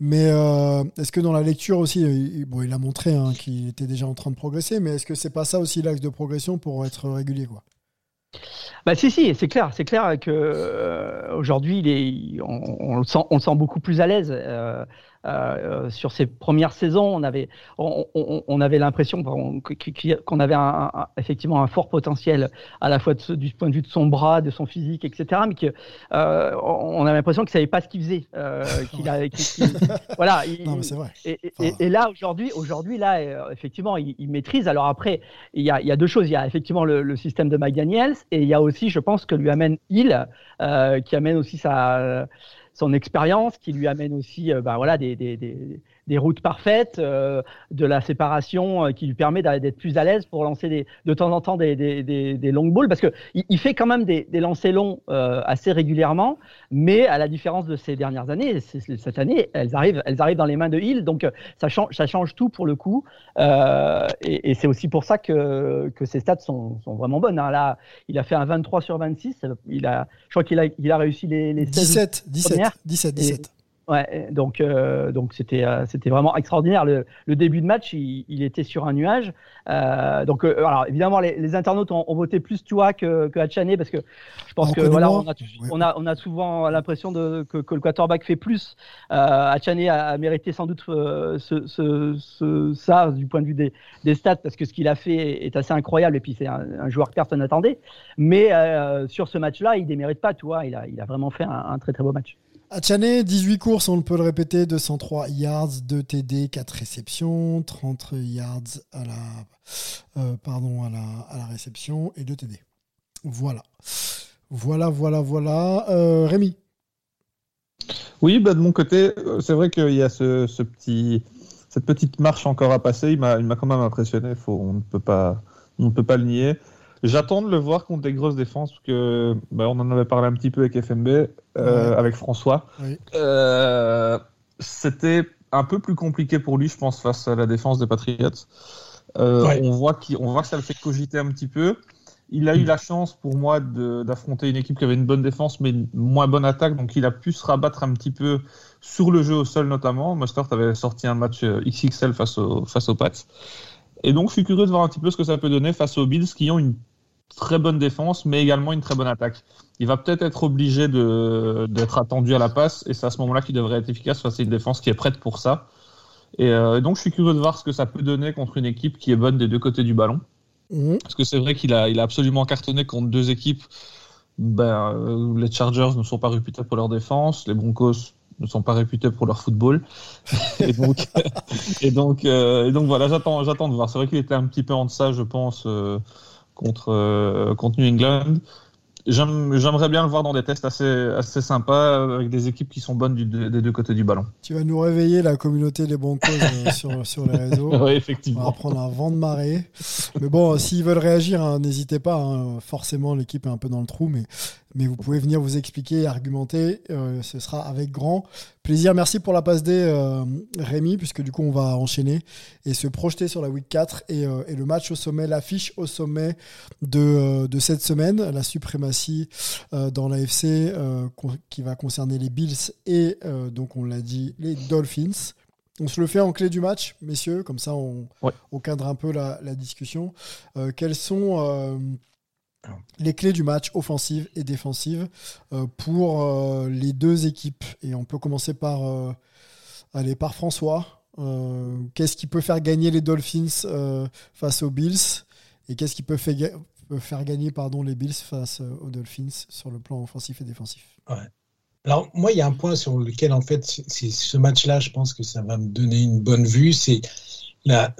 Mais euh, est-ce que dans la lecture aussi, il, bon, il a montré hein, qu'il était déjà en train de progresser, mais est-ce que c'est pas ça aussi l'axe de progression pour être régulier quoi? Bah si si, c'est clair, c'est clair que euh, aujourd'hui on le sent beaucoup plus à l'aise. Euh, euh, sur ses premières saisons, on avait, on, on- on avait l'impression qu'on avait un- un- effectivement un fort potentiel à la fois de du point de vue de son bras, de son physique, etc. Mais que euh, on avait l'impression qu'il savait pas ce qu'il faisait. euh, [laughs] qu'il a- qu'il- qu'il- voilà. [laughs] il- Non, mais c'est vrai. et, et- Enfin, et là, aujourd'hui, aujourd'hui, là, euh, effectivement, il, il maîtrise. Alors après, il y a, il y a deux choses. Il y a effectivement le, le système de McDaniels et il y a aussi, je pense, que lui amène Hill, euh, qui amène aussi sa, son expérience, qui lui amène aussi, euh, bah, voilà, des, des, des, des routes parfaites, euh, de la séparation, euh, qui lui permet d'être plus à l'aise pour lancer des, de temps en temps des, des, des, des long balls, parce que il, fait quand même des, des lancers longs euh, assez régulièrement, mais à la différence de ces dernières années, cette année, elles arrivent, elles arrivent dans les mains de Hill, donc euh, ça change, ça change tout pour le coup. Euh, et et c'est aussi pour ça que, que ses stats sont, sont vraiment bonnes. hein. Là, il a fait un 23 sur 26. Il a, je crois qu'il a, il a réussi les, les 16 17, 17, premières. 17, 17. Ouais, donc euh, donc c'était euh, c'était vraiment extraordinaire. Le, le début de match, il, il était sur un nuage. Euh, donc alors évidemment les, les internautes ont, ont voté plus Tua que que Hachané parce que je pense On que voilà on a, on a on a souvent l'impression de que, que le quarterback fait plus. Hachané a, a mérité sans doute ce, ce, ce- ça du point de vue des, des stats parce que ce qu'il a fait est assez incroyable et puis c'est un, un joueur que personne n'attendait. Mais sur ce match-là, il démérite pas, Tua. Il a il a vraiment fait un, un très très beau match. Achane, 18 courses, on ne peut le répéter, 203 yards, 2 TD, 4 réceptions, 30 yards à la, euh, pardon, à la, réception et 2 TD. Voilà. Voilà, voilà, voilà. Euh, Rémi Oui, bah, de mon côté, euh, c'est vrai qu'il y a cette petite marche encore à passer. Il m'a quand même impressionné. On ne peut pas le nier. J'attends de le voir contre des grosses défenses, parce que bah, on en avait parlé un petit peu avec FMB, euh, Ouais. avec François. Oui. Euh, C'était un peu plus compliqué pour lui, je pense, face à la défense des Patriots. Euh, Ouais. on, voit on voit que ça le fait cogiter un petit peu. Il a eu la chance pour moi d'affronter une équipe qui avait une bonne défense mais une moins bonne attaque, donc il a pu se rabattre un petit peu sur le jeu au sol notamment. Mustard avait sorti un match XXL face, au, face aux Pats. Et donc je suis curieux de voir un petit peu ce que ça peut donner face aux Bills qui ont une très bonne défense mais également une très bonne attaque. Il va peut-être être obligé d'être attendu à la passe et c'est à ce moment-là qu'il devrait être efficace face à une défense qui est prête pour ça. Et euh, donc je suis curieux de voir ce que ça peut donner contre une équipe qui est bonne des deux côtés du ballon. Mhm. Parce que c'est vrai qu'il a, il a absolument cartonné contre deux équipes. Ben, euh, les Chargers ne sont pas réputés pour leur défense, les Broncos ne sont pas réputés pour leur football. [laughs] et donc, [laughs] et donc, euh, et donc voilà, j'attends, j'attends de voir. C'est vrai qu'il était un petit peu en deçà, je pense, euh, contre, euh, contre New England. J'aime- J'aimerais bien le voir dans des tests assez, assez sympas avec des équipes qui sont bonnes du- des deux côtés du ballon. Tu vas nous réveiller la communauté des Broncos euh, [laughs] sur, sur les réseaux. Oui, On va effectivement. prendre un vent de marée. Mais bon, s'ils veulent réagir, hein, n'hésitez pas. hein. Forcément, l'équipe est un peu dans le trou, mais, mais vous pouvez venir vous expliquer, argumenter. Euh, ce sera avec grand plaisir. Merci pour la passe D, euh, Rémi, puisque du coup, on va enchaîner et se projeter sur la week 4 et, euh, et le match au sommet, l'affiche au sommet de, de cette semaine, la suprématie dans l'AFC qui va concerner les Bills et donc, on l'a dit, les Dolphins. On se le fait en clé du match, messieurs, comme ça on, Ouais. on cadre un peu la, la discussion. Quelles sont les clés du match, offensive et défensive, euh, pour euh, les deux équipes Et on peut commencer par, euh, par François. Qu'est-ce qui peut faire gagner les Dolphins face aux Bills? Et qu'est-ce qui peut, faire gagner pardon, les Bills face aux Dolphins sur le plan offensif et défensif? Alors, moi, il y a un point sur lequel, en fait, ce match-là, je pense que ça va me donner une bonne vue. C'est la.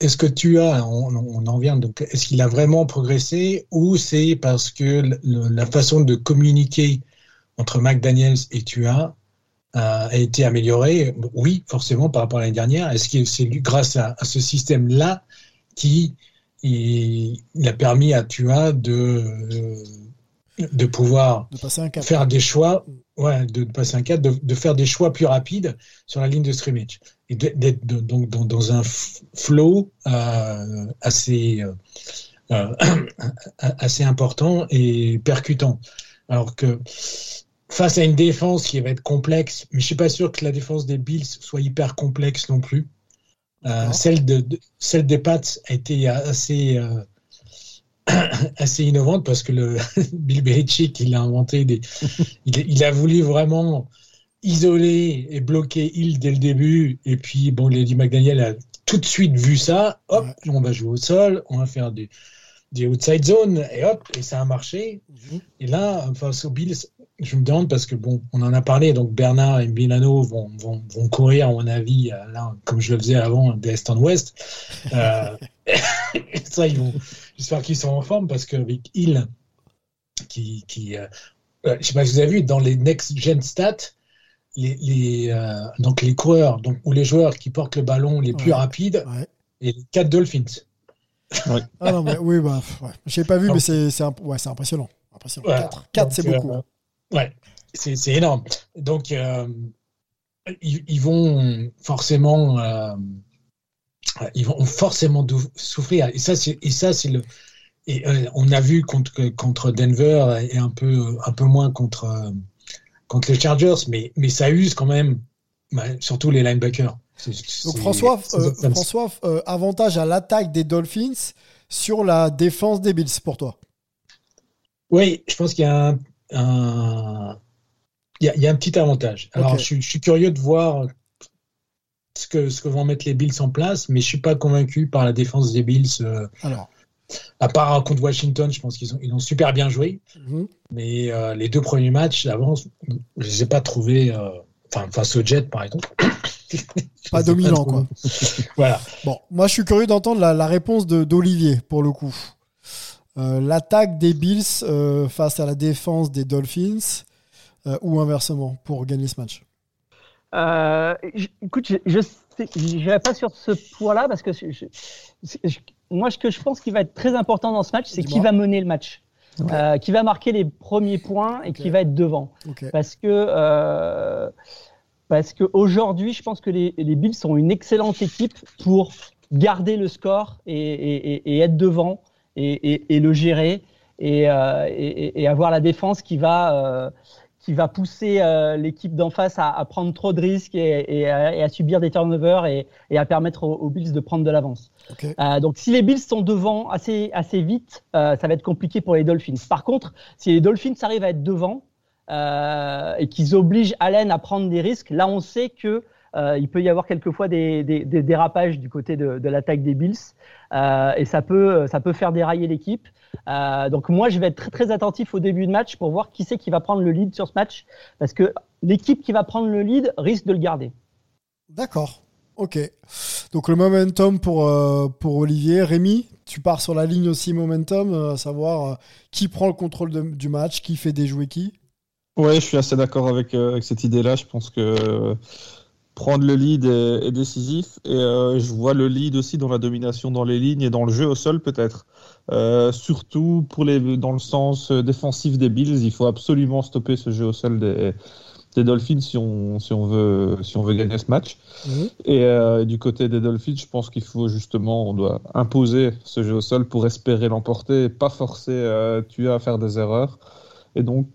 Est-ce que tu as, on, on en vient, donc, est-ce qu'il a vraiment progressé ou c'est parce que le- la façon de communiquer entre McDaniels et tu as a été améliorée? Oui, forcément, par rapport à l'année dernière. Est-ce que c'est grâce à, à ce système-là qui il, il a permis à Tua de, de pouvoir De cap. faire des choix, ouais, de, de passer un cadre, de, de faire des choix plus rapides sur la ligne de scrimmage et d'être donc dans, dans un flow euh, assez euh, euh, [clears throat] assez important et percutant. Alors que face à une défense qui va être complexe, mais je suis pas sûr que la défense des Bills soit hyper complexe non plus. Euh, celle de, de- celle des Pats a été assez [coughs] assez innovante parce que le [laughs] Bill Belichick il a inventé des [laughs] il, il a voulu vraiment isoler et bloquer Hill dès le début et puis bon Lady McDaniel a tout de suite vu ça hop Ouais. on va jouer au sol on va faire des des outside zones et hop et ça a marché Mhm. et là face aux Bills je me demande parce que bon on en a parlé donc Bernard et Milano vont, vont, vont courir à mon avis là comme je le faisais avant d'est en ouest euh, [laughs] ça ils vont j'espère qu'ils sont en forme parce qu'avec Hill qui, qui euh, euh, je sais pas si vous avez vu dans les next gen stats les, les euh, donc les coureurs donc ou les joueurs qui portent le ballon les plus Ouais. rapides Ouais. et les quatre Dolphins Ah non, mais oui, bah, ouais. je n'ai pas vu, Donc- mais c'est c'est imp- ouais, c'est impressionnant. impressionnant. Voilà. 4, c'est beaucoup. euh. Ouais, c'est c'est énorme. Donc, euh, ils, ils vont forcément, euh, ils vont forcément souffrir. Et ça, c'est et ça, c'est le. Et euh, on a vu contre contre Denver et un peu un peu moins contre euh, contre les Chargers, mais mais ça use quand même, surtout les linebackers. Donc François, euh, François avantage à l'attaque des Dolphins sur la défense des Bills pour toi. Oui, je pense qu'il y a un, un- il y a, il y a un petit avantage. Alors, je suis curieux de voir ce que, ce que vont mettre les Bills en place, mais je suis pas convaincu par la défense des Bills. euh, Alors, à part contre Washington, je pense qu'ils ont, ils ont super bien joué, mhm. mais euh, les deux premiers matchs avant, je les ai pas trouvés. euh, Enfin, face aux Jets, par exemple. [laughs] Pas dominant, trouvés. [laughs] Voilà. bon, moi je suis curieux d'entendre la, la réponse d'Olivier pour le coup. L'attaque des Bills face à la défense des Dolphins ou inversement pour gagner ce match? Euh, écoute, je je vais pas sur ce point-là parce que je- je- je- moi, ce que je pense qui va être très important dans ce match, c'est qui va mener le match. Euh, qui va marquer les premiers points et qui va être devant. Parce que euh, parce que aujourd'hui, je pense que les, les Bills sont une excellente équipe pour garder le score et, et- et- et être devant et, le gérer et, euh, et- avoir la défense qui va, qui va pousser euh, l'équipe d'en face à, à prendre trop de risques et, et à, et à subir des turnovers et, et à permettre aux, aux Bills de prendre de l'avance. Euh, donc si les Bills sont devant assez, assez vite, euh, ça va être compliqué pour les Dolphins. Par contre, si les Dolphins arrivent à être devant et qu'ils obligent Allen à prendre des risques, là on sait que euh, il peut y avoir quelquefois des, des, des dérapages du côté de, de l'attaque des Bills euh, et ça peut, ça peut faire dérailler l'équipe. Euh, donc moi je vais être très, très attentif au début de match pour voir qui c'est qui va prendre le lead sur ce match parce que l'équipe qui va prendre le lead risque de le garder. D'accord. Ok. Donc le momentum pour, euh, pour Olivier. Rémi, tu pars sur la ligne aussi momentum, euh, à savoir euh, qui prend le contrôle de- du match, qui fait déjouer qui? Ouais, je suis assez d'accord avec, euh, avec cette idée-là. Je pense que euh, prendre le lead est, est décisif. Et euh, je vois le lead aussi dans la domination dans les lignes et dans le jeu au sol, peut-être. Euh, surtout pour les, dans le sens euh, défensif des Bills, il faut absolument stopper ce jeu au sol des, des Dolphins si on, si, on veut, si on veut gagner ce match. Mhm. Et euh, du côté des Dolphins, je pense qu'il faut justement, on doit imposer ce jeu au sol pour espérer l'emporter et pas forcer euh, Tua à faire des erreurs. Et donc,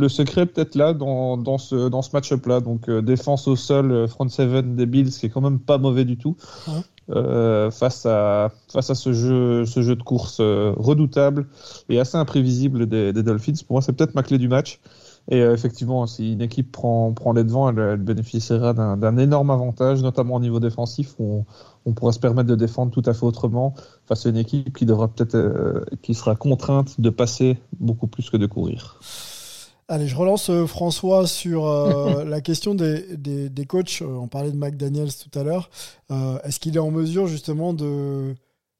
le secret est peut-être là dans, dans ce, dans ce match-up-là. Donc, euh, défense au sol, euh, front seven des Bills, qui est quand même pas mauvais du tout. Ouais. euh, face à, face à ce jeu, ce jeu de course redoutable et assez imprévisible des, des Dolphins. Pour moi, c'est peut-être ma clé du match. Et effectivement, si une équipe prend, prend les devants, elle, elle bénéficiera d'un d'un énorme avantage, notamment au niveau défensif, où on, on pourra se permettre de défendre tout à fait autrement face à une équipe qui devra peut-être, euh, qui sera contrainte de passer beaucoup plus que de courir. Allez, je relance euh, François sur euh, [laughs] la question des, des, des coachs. Euh, on parlait de McDaniels tout à l'heure. Est-ce qu'il est en mesure justement de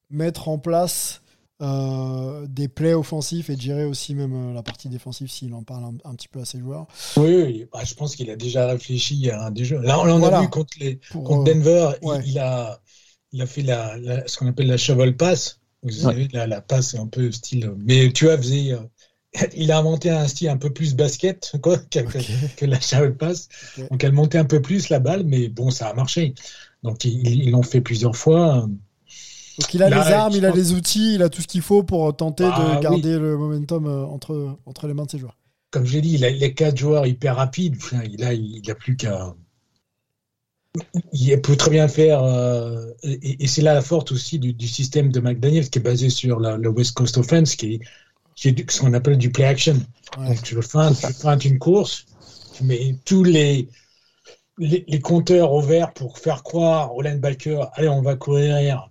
mettre en place des plays offensifs et de gérer aussi même la partie défensive s'il en parle un, un petit peu à ses joueurs? Oui, oui, bah, je pense qu'il a déjà réfléchi à un des jeux. Là, on l'a Voilà. vu contre, les, pour, contre Denver. il- ouais. Il, a, il a fait la, la- ce qu'on appelle la shovel pass. Vous savez, la, la passe un peu style. Mais tu as faisait. Il a inventé un style un peu plus basket quoi, [laughs] que, la shovel pass. Donc elle montait un peu plus la balle, mais bon, ça a marché. Donc ils l'ont fait plusieurs fois. Donc il a Là, les armes, il a pense- les outils, il a tout ce qu'il faut pour tenter Bah, de garder le momentum euh, entre, entre les mains de ses joueurs. Comme j'ai dit, il a les quatre joueurs hyper rapides. Il a, il a plus qu'à. Il peut très bien faire, euh, et, et c'est là la force aussi du, du système de McDaniels qui est basé sur la, le West Coast Offense, qui est, qui est du- ce qu'on appelle du play action. Ouais. Donc tu feinte, tu feintes une course, tu mets tous les, les, les compteurs au vert pour faire croire au linebacker, allez, on va courir,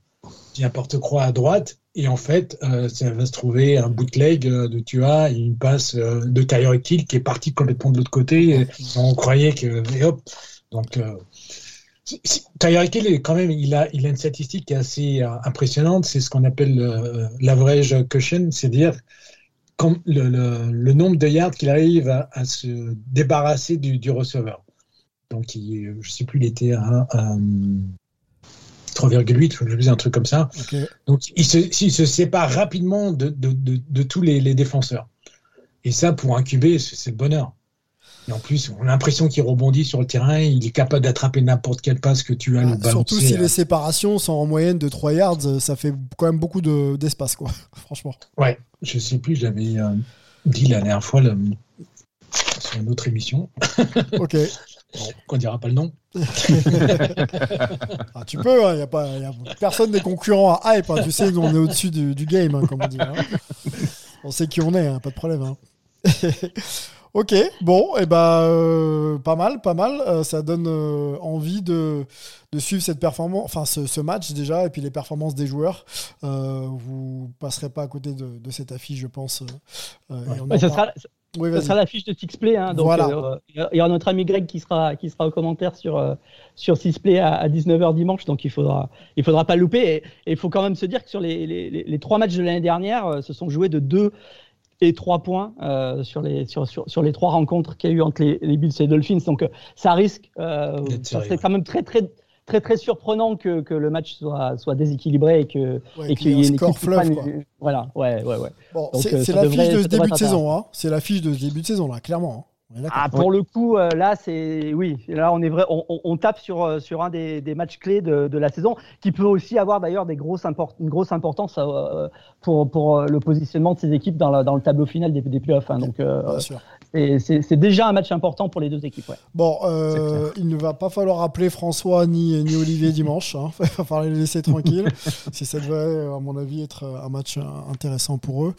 n'importe quoi à droite, et en fait, euh, ça va se trouver un bootleg euh, de Tua, et une passe euh, de Tyreek Hill qui est parti complètement de l'autre côté, et on croyait que, et hop, donc euh, Tyreek Hill, est quand même, il a, il a une statistique qui est assez euh, impressionnante, c'est ce qu'on appelle euh, l'average cushion, c'est-à-dire le, le- le nombre de yards qu'il arrive à, à se débarrasser du, du receveur. Donc, il, je ne sais plus, il était à, à, 3,8, je sais un truc comme ça. Donc, il se, il se sépare rapidement de, de, de, de tous les, les défenseurs. Et ça, pour un QB, c'est le bonheur. Et en plus, on a l'impression qu'il rebondit sur le terrain, il est capable d'attraper n'importe quelle passe que tu as Ah, le balancer. surtout si les séparations sont en moyenne de 3 yards, euh, ça fait quand même beaucoup de- d'espace, quoi. [laughs] Franchement. Ouais, je sais plus, j'avais euh, dit la dernière fois sur une autre émission, [laughs] Ok. qu'on dira pas le nom. [laughs] Ah, tu peux, n'y a, pas- y a personne des concurrents à hype. hein. Tu sais, on est au-dessus du, du game, hein, comme on dit. hein. On sait qui on est, hein, pas de problème. Ok, bon, et ben euh, pas mal, pas mal. Euh, ça donne euh, envie de, de suivre cette performance, enfin ce, ce match déjà, et puis les performances des joueurs. Vous passerez pas à côté de, de cette affiche, je pense. Ouais, ça parle- sera, Oui, Ça sera l'affiche de Sixplay. Hein, donc, Voilà. il y aura notre ami Greg qui sera, qui sera au commentaire sur, sur Sixplay à, à 19h dimanche. Donc, il faudra, il faudra pas louper. Et il faut quand même se dire que sur les, les, les- les trois matchs de l'année dernière, se sont joués de 2 et 3 points euh, sur, les, sur, sur, sur les trois rencontres qu'il y a eu entre les, les Bills et les Dolphins. Donc, euh, ça risque. Euh, ça serait quand même très, très, très, très surprenant que, que le match soit, soit déséquilibré et que. Ouais, et qu'il y ait qu'il y ait un une score équipe qui fleuve, prenne- quoi. Voilà, ouais, ouais, ouais. Bon, c'est euh, l'affiche devrait- de ce début de saison. Hein. C'est l'affiche de ce début de saison, là, clairement. Ah, pour le coup, euh, là, c'est oui, là, on est vrai, on, on- on tape sur euh, sur un des, des matchs clés de, de la saison, qui peut aussi avoir d'ailleurs des grosses import- une grosse importance euh, pour pour le positionnement de ces équipes dans, la- dans le tableau final des, des playoffs. hein. donc, euh, Bien sûr. C'est- déjà un match important pour les deux équipes. Ouais. Bon, euh, il ne va pas falloir appeler François ni, ni Olivier dimanche. hein. [laughs] Il va falloir les laisser tranquilles. [laughs] si ça devrait, à mon avis, être un match intéressant pour eux.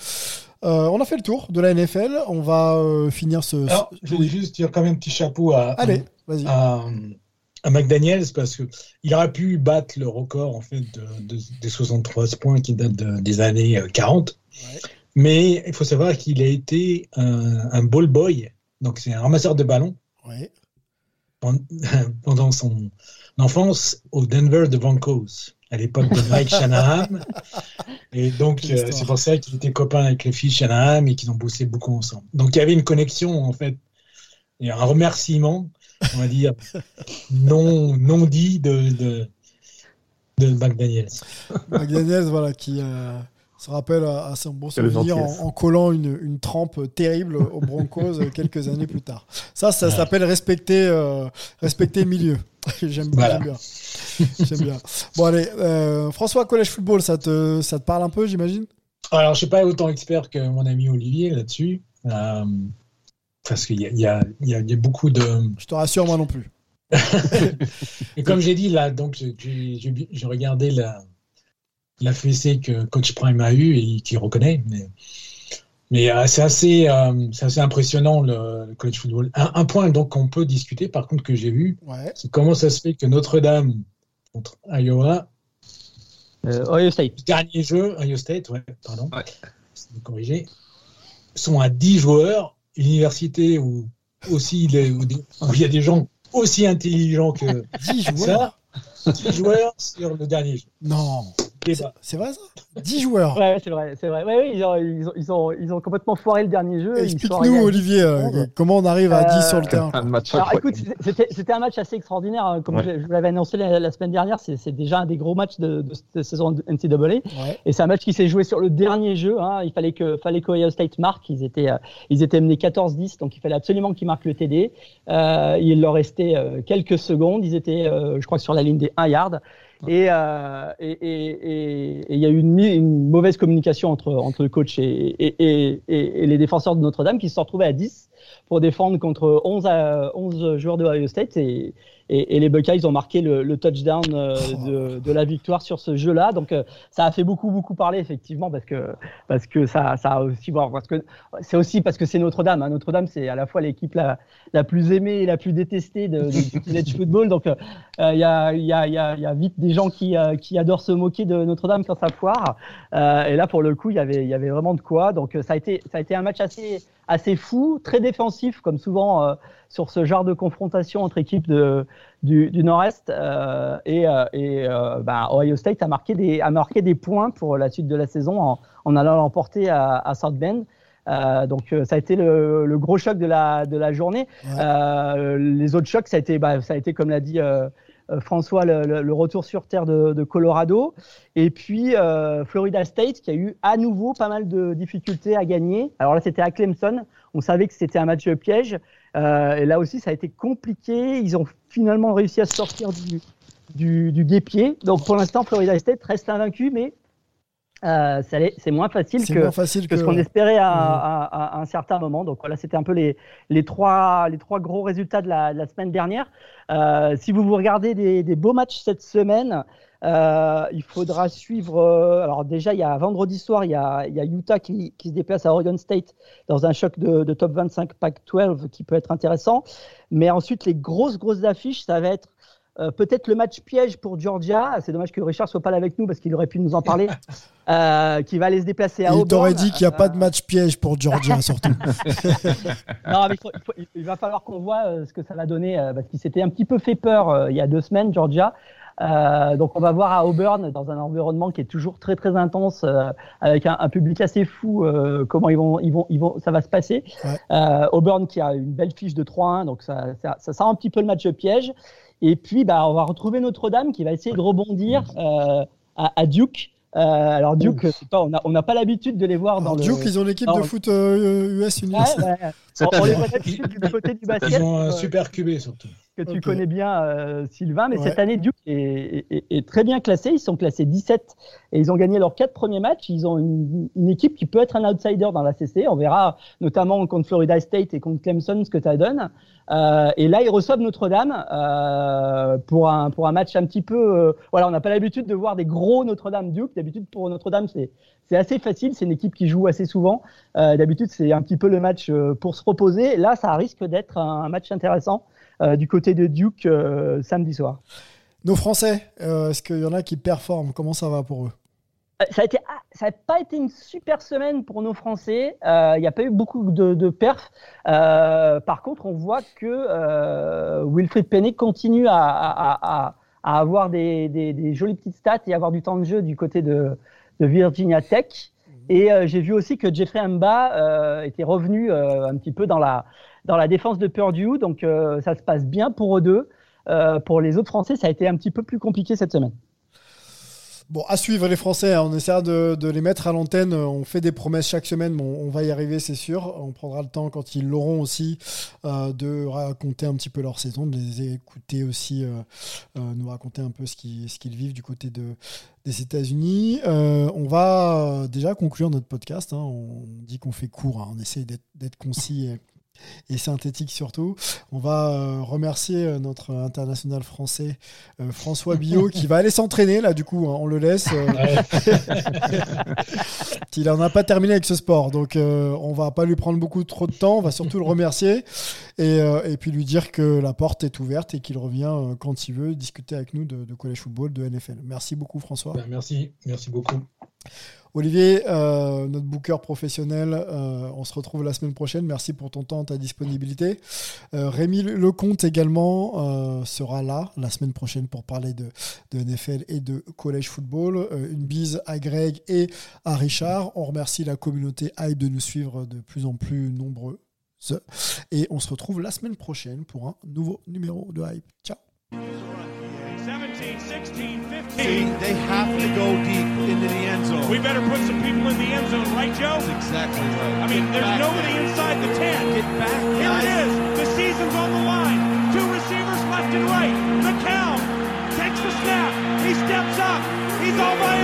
Euh, on a fait le tour de la NFL. On va euh, finir ce. Alors, ce- je vais juste dire quand même un petit chapeau à, Allez, vas-y. à, à McDaniels parce que il aurait pu battre le record en fait de, de- des 63 points qui datent de- des années euh, 40. Ouais. Mais il faut savoir qu'il a été un, un ball boy, donc c'est un ramasseur de ballons Ouais. [laughs] pendant son enfance au Denver de Broncos à l'époque de Mike Shanahan. [laughs] Et donc, euh, c'est pour ça qu'il était copain avec les filles Shanahan et qu'ils ont bossé beaucoup ensemble. Donc, il y avait une connexion, en fait, et un remerciement, on va dire, [laughs] non, non dit de, de, de McDaniels. McDaniels, voilà, qui euh, se rappelle à, son bon souvenir en, en collant une, une trempe terrible aux Broncos [laughs] quelques années plus tard. Ça, ça Ouais. s'appelle respecter, euh, respecter le milieu. [laughs] J'aime Voilà. bien. J'aime bien. Bon, allez, euh, François, collège football, ça te, ça te parle un peu, j'imagine? Alors, je suis pas autant expert que mon ami Olivier là-dessus, euh, parce qu'il y a, il y, y y a beaucoup de, Je te rassure, moi non plus. [laughs] Et comme j'ai dit là, donc j'ai regardé la, la fessée que Coach Prime a eue et qui reconnaît. Mais, mais euh, c'est assez, euh, c'est assez impressionnant le, le college football. Un, un point donc qu'on peut discuter, par contre, que j'ai vu, Ouais. c'est comment ça se fait que Notre-Dame contre Iowa, Euh, Ohio State. dernier jeu, Iowa State, ouais, pardon, Ouais. corriger, sont à 10 joueurs, université où aussi les- où il y a des gens aussi intelligents que 10 joueurs ça, 10 joueurs sur le dernier jeu. Non. C'est Débat. c'est vrai ça 10 joueurs Ouais, c'est vrai, c'est vrai. Ouais, ouais, ils, ont, ils, ont, ils, ont, ils ont complètement foiré le dernier jeu. Explique-nous, Olivier, euh, comment on arrive à 10 sur le terrain. Un match Alors incroyable. écoute, c'était- un match assez extraordinaire. hein. Comme Ouais. je, je vous l'avais annoncé la, la semaine dernière, c'est déjà un des gros matchs de, de cette saison de NCAA. Ouais. Et c'est un match qui s'est joué sur le dernier jeu. Hein. Il fallait que fallait State marque. Ils étaient euh, ils étaient menés 14-10, donc il fallait absolument qu'ils marquent le TD. Euh, il leur restait euh, quelques secondes. Ils étaient, euh, je crois, sur la ligne des 1 yard. Et euh, et- il y a eu une, une mauvaise communication entre entre le coach et, et, les défenseurs de Notre-Dame qui se sont retrouvés à 10 pour défendre contre 11 à 11 joueurs de Ohio State et et, les Buckeyes ont marqué le, le touchdown euh, de, de la victoire sur ce jeu-là. Donc euh, ça a fait beaucoup beaucoup parler effectivement parce que parce que ça ça a aussi bon, parce que c'est aussi parce que c'est Notre-Dame. hein. Notre-Dame c'est à la fois l'équipe la la plus aimée et la plus détestée de, du college football. Donc euh, il y a y a y a y a vite des gens qui euh, qui adorent se moquer de Notre-Dame quand ça foire. Euh, et là pour le coup il y avait il y avait vraiment de quoi. Donc euh, ça a été ça a été un match assez assez fou, très défensif comme souvent euh, sur ce genre de confrontation entre équipes de du, du Nord-Est et, et bah, Ohio State a marqué des a marqué des points pour la suite de la saison en, en allant l'emporter à, à South Bend. Euh, donc euh, ça a été le, le gros choc de la de la journée. Ouais. Euh, les autres chocs ça a été bah, ça a été comme l'a dit François le, retour sur terre de, Colorado et puis euh, Florida State qui a eu à nouveau pas mal de difficultés à gagner. Alors là c'était à Clemson. On savait que c'était un match piège. Euh, et là aussi, ça a été compliqué. Ils ont finalement réussi à sortir du, du, du guépier. Donc pour l'instant, Florida State reste invaincu, mais euh, c'est moins facile que, moins facile que que. ce qu'on espérait à, à- à- à un certain moment. Donc voilà, c'était un peu les, les, trois, les trois gros résultats de la, de la semaine dernière. Euh, si vous vous regardez des, des beaux matchs cette semaine, euh, il faudra suivre. alors déjà, il y a vendredi soir, il y a, il y a Utah qui, qui se déplace à Oregon State dans un choc de, de top 25 Pac-12 qui peut être intéressant. Mais ensuite, les grosses grosses affiches, ça va être euh, peut-être le match piège pour Georgia. C'est dommage que Richard soit pas là avec nous parce qu'il aurait pu nous en parler. [laughs] Euh, qui va aller se déplacer à Il Auburn. t'aurait dit qu'il n'y a pas de Euh, match piège pour Georgia, [laughs] surtout. non, mais il, faut- il faut- il va falloir qu'on voit euh, ce que ça va donner parce qu'il s'était un petit peu fait peur il y a deux semaines, Georgia. Donc on va voir à Auburn dans un environnement qui est toujours très très intense avec un, un public assez fou comment ils vont ils vont ils vont ça va se passer. Ouais. Auburn qui a une belle fiche de 3-1 donc ça, ça ça sent un petit peu le match piège. Et puis bah on va retrouver Notre-Dame qui va essayer de rebondir euh, à, à Duke. Euh, alors Duke, pas, on n'a on n'a pas l'habitude de les voir dans Alors, le. Duke, ils ont l'équipe de foot euh, US Unis. Ouais, ouais. On, les du côté du basket. Ils ont un euh, super QB surtout. que tu connais bien, euh, Sylvain. Mais Ouais. cette année, Duke est, est- est très bien classé. Ils sont classés 17 et ils ont gagné leurs quatre premiers matchs. Ils ont une, une équipe qui peut être un outsider dans la CC. On verra notamment contre Florida State et contre Clemson ce que ça donne. Euh, et là, ils reçoivent Notre-Dame euh, pour un pour un match un petit peu. euh, voilà, on n'a pas l'habitude de voir des gros Notre-Dame Duke. D'habitude, pour Notre-Dame, c'est c'est assez facile. C'est une équipe qui joue assez souvent. Euh, D'habitude, c'est un petit peu le match euh, pour se reposer. Là, ça risque d'être un, match intéressant euh, du côté de Duke euh, samedi soir. Nos Français, est-ce qu'il y en a qui performent? Comment ça va pour eux? Ça a été, ah, ça n'a pas été une super semaine pour nos Français. Euh, Il n'y a pas eu beaucoup de, de perfs. Euh, par contre, on voit que euh, Wilfried Penney continue à, à- à- à avoir des, des- des jolies petites stats et avoir du temps de jeu du côté de, de Virginia Tech. Et euh, j'ai vu aussi que Jeffrey Amba euh, était revenu euh, un petit peu dans la, dans la défense de Purdue. Donc ça se passe bien pour eux deux. Pour les autres Français, ça a été un petit peu plus compliqué cette semaine. Bon, à suivre les Français, hein. on essaiera de, les mettre à l'antenne. On fait des promesses chaque semaine, mais on, va y arriver, c'est sûr. On prendra le temps quand ils l'auront aussi euh, de raconter un petit peu leur saison, de les écouter aussi, euh, euh, nous raconter un peu ce qu'ils vivent du côté de, des États-Unis. On va déjà conclure notre podcast. hein. On dit qu'on fait court, hein. on essaie d'être d'être concis. Et, et synthétique surtout. On va euh, remercier euh, notre international français euh, François Billot qui va aller s'entraîner là du coup hein, on le laisse [laughs] il n'en a pas terminé avec ce sport. Donc on va pas lui prendre beaucoup trop de temps. On va surtout le remercier et, euh, et puis lui dire que la porte est ouverte et qu'il revient euh, quand il veut discuter avec nous de, de college football de NFL merci beaucoup François Ben, merci, merci beaucoup. Olivier, euh, notre booker professionnel, euh, on se retrouve la semaine prochaine. Merci pour ton temps, ta disponibilité. Euh, Rémi Lecomte également sera là la semaine prochaine pour parler de, de NFL et de college football. Une bise à Greg et à Richard. On remercie la communauté Hype de nous suivre de plus en plus nombreux. Et on se retrouve la semaine prochaine pour un nouveau numéro de Hype. Ciao 17, 16, 15. See, they have to go deep into the end zone. We better put some people in the end zone, right, Joe? That's exactly right. I mean, Get there's back nobody there. inside the 10. Get back, Here it is. The season's on the line. Two receivers left and right. McCown takes the snap. He steps up. He's all by